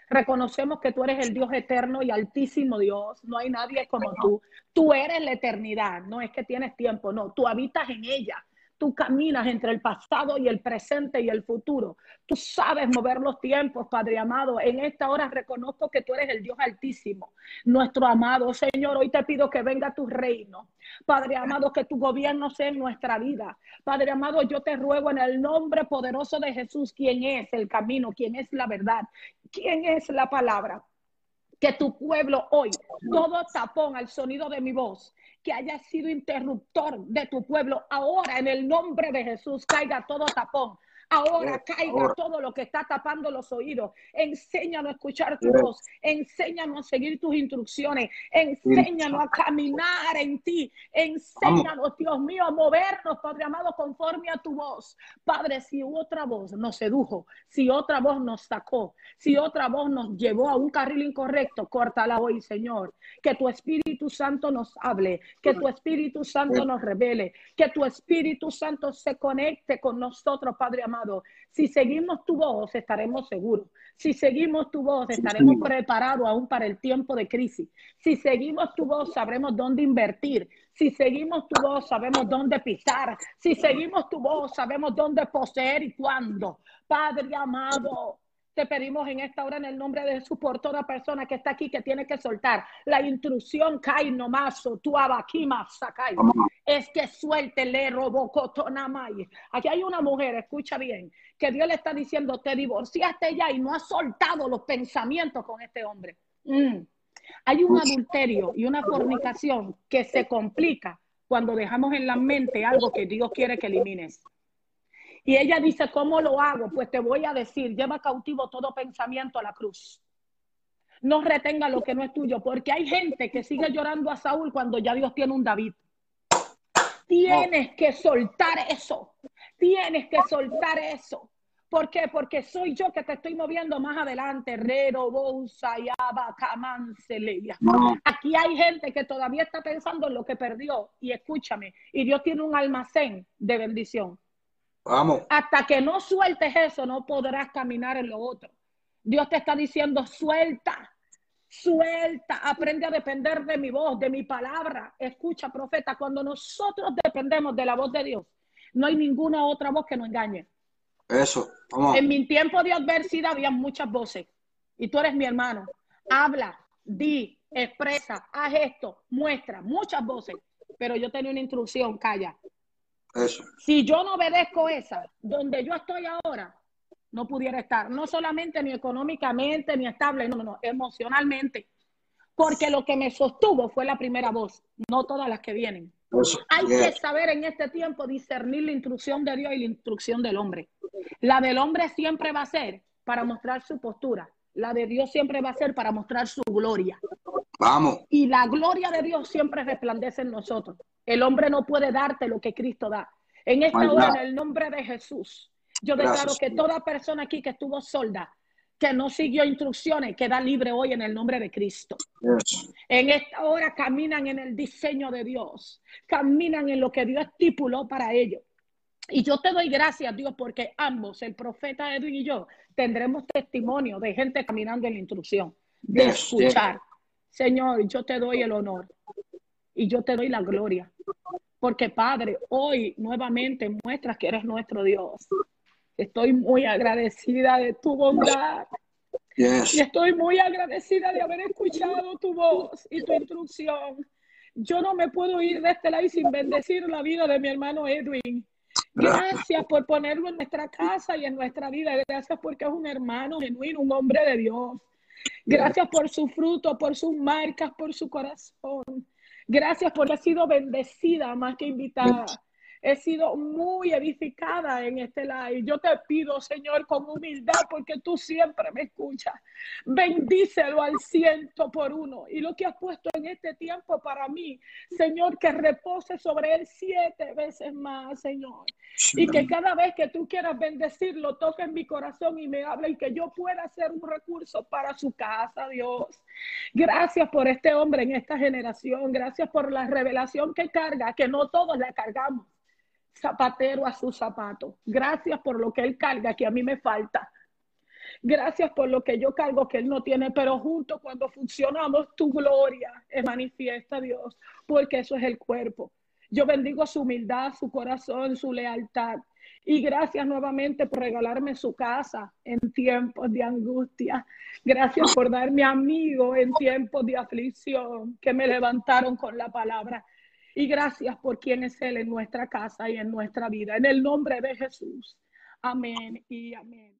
Reconocemos que tú eres el Dios eterno y altísimo Dios. No hay nadie como tú. Tú eres la eternidad. No es que tienes tiempo, no. Tú habitas en ella. Tú caminas entre el pasado y el presente y el futuro. Tú sabes mover los tiempos, Padre amado. En esta hora reconozco que tú eres el Dios altísimo, nuestro amado Señor. Hoy te pido que venga tu reino. Padre amado, que tu gobierno sea en nuestra vida. Padre amado, yo te ruego en el nombre poderoso de Jesús, quien es el camino, quien es la verdad, quién es la palabra. Que tu pueblo hoy, todo tapón al sonido de mi voz, que haya sido interruptor de tu pueblo. Ahora, en el nombre de Jesús, caiga todo tapón. Ahora caiga todo lo que está tapando los oídos. Enséñanos a escuchar tu voz. Enséñanos a seguir tus instrucciones. Enséñanos a caminar en ti. Enséñanos, Dios mío, a movernos, Padre amado, conforme a tu voz. Padre, si otra voz nos sedujo, si otra voz nos sacó, si otra voz nos llevó a un carril incorrecto, córtala hoy, Señor. Que tu Espíritu Santo nos hable, que tu Espíritu Santo nos revele, que tu Espíritu Santo se conecte con nosotros, Padre amado si seguimos tu voz, estaremos seguros. Si seguimos tu voz, estaremos preparados aún para el tiempo de crisis. Si seguimos tu voz, sabremos dónde invertir. Si seguimos tu voz, sabemos dónde pisar. Si seguimos tu voz, sabemos dónde poseer y cuándo. Padre amado, te pedimos en esta hora en el nombre de Jesús por toda persona que está aquí que tiene que soltar la intrusión cae nomás tu abaquima sakai es que suelte le robocotonamay. Aquí hay una mujer, escucha bien, que Dios le está diciendo, te divorciaste ya y no has soltado los pensamientos con este hombre. Mm. Hay un adulterio y una fornicación que se complica cuando dejamos en la mente algo que Dios quiere que elimines. Y ella dice, ¿cómo lo hago? Pues te voy a decir, lleva cautivo todo pensamiento a la cruz. No retenga lo que no es tuyo, porque hay gente que sigue llorando a Saúl cuando ya Dios tiene un David. Tienes que soltar eso. Tienes que soltar eso. ¿Por qué? Porque soy yo que te estoy moviendo más adelante. Rero, Bousa, Yaba, Aquí hay gente que todavía está pensando en lo que perdió. Y escúchame, y Dios tiene un almacén de bendición. Vamos. Hasta que no sueltes eso, no podrás caminar en lo otro. Dios te está diciendo, suelta, suelta, aprende a depender de mi voz, de mi palabra. Escucha, profeta, cuando nosotros dependemos de la voz de Dios, no hay ninguna otra voz que nos engañe. Eso, vamos. En mi tiempo de adversidad había muchas voces y tú eres mi hermano. Habla, di, expresa, haz esto, muestra, muchas voces. Pero yo tenía una instrucción, calla, si yo no obedezco esa, donde yo estoy ahora, no pudiera estar, no solamente ni económicamente, ni estable, no, no, emocionalmente. Porque lo que me sostuvo fue la primera voz, no todas las que vienen. Hay que saber en este tiempo discernir la instrucción de Dios y la instrucción del hombre. La del hombre siempre va a ser para mostrar su postura. La de Dios siempre va a ser para mostrar su gloria. Vamos. Y la gloria de Dios siempre resplandece en nosotros. El hombre no puede darte lo que Cristo da. En esta hora, en el nombre de Jesús, yo declaro que toda persona aquí que estuvo solda, que no siguió instrucciones, queda libre hoy en el nombre de Cristo. En esta hora caminan en el diseño de Dios, caminan en lo que Dios estipuló para ellos. Y yo te doy gracias, Dios, porque ambos, el profeta Edwin y yo, tendremos testimonio de gente caminando en la instrucción, de escuchar. Señor, yo te doy el honor y yo te doy la gloria. Porque Padre, hoy nuevamente muestras que eres nuestro Dios. Estoy muy agradecida de tu bondad. Y estoy muy agradecida de haber escuchado tu voz y tu instrucción. Yo no me puedo ir de este lado sin bendecir la vida de mi hermano Edwin. Gracias por ponerlo en nuestra casa y en nuestra vida. Gracias porque es un hermano genuino, un hombre de Dios. Gracias por su fruto, por sus marcas, por su corazón. Gracias porque ha sido bendecida más que invitada he sido muy edificada en este live. Yo te pido, Señor, con humildad, porque tú siempre me escuchas. Bendícelo al ciento por uno. Y lo que has puesto en este tiempo para mí, Señor, que repose sobre él siete veces más, Señor. Y que cada vez que tú quieras bendecirlo, toque en mi corazón y me hable y que yo pueda ser un recurso para su casa, Dios. Gracias por este hombre en esta generación. Gracias por la revelación que carga, que no todos la cargamos zapatero a su zapato. Gracias por lo que Él carga, que a mí me falta. Gracias por lo que yo cargo que Él no tiene, pero juntos cuando funcionamos, tu gloria es manifiesta, Dios, porque eso es el cuerpo. Yo bendigo su humildad, su corazón, su lealtad. Y gracias nuevamente por regalarme su casa en tiempos de angustia. Gracias por darme amigo en tiempos de aflicción que me levantaron con la palabra. Y gracias por quien es Él en nuestra casa y en nuestra vida. En el nombre de Jesús. Amén y amén.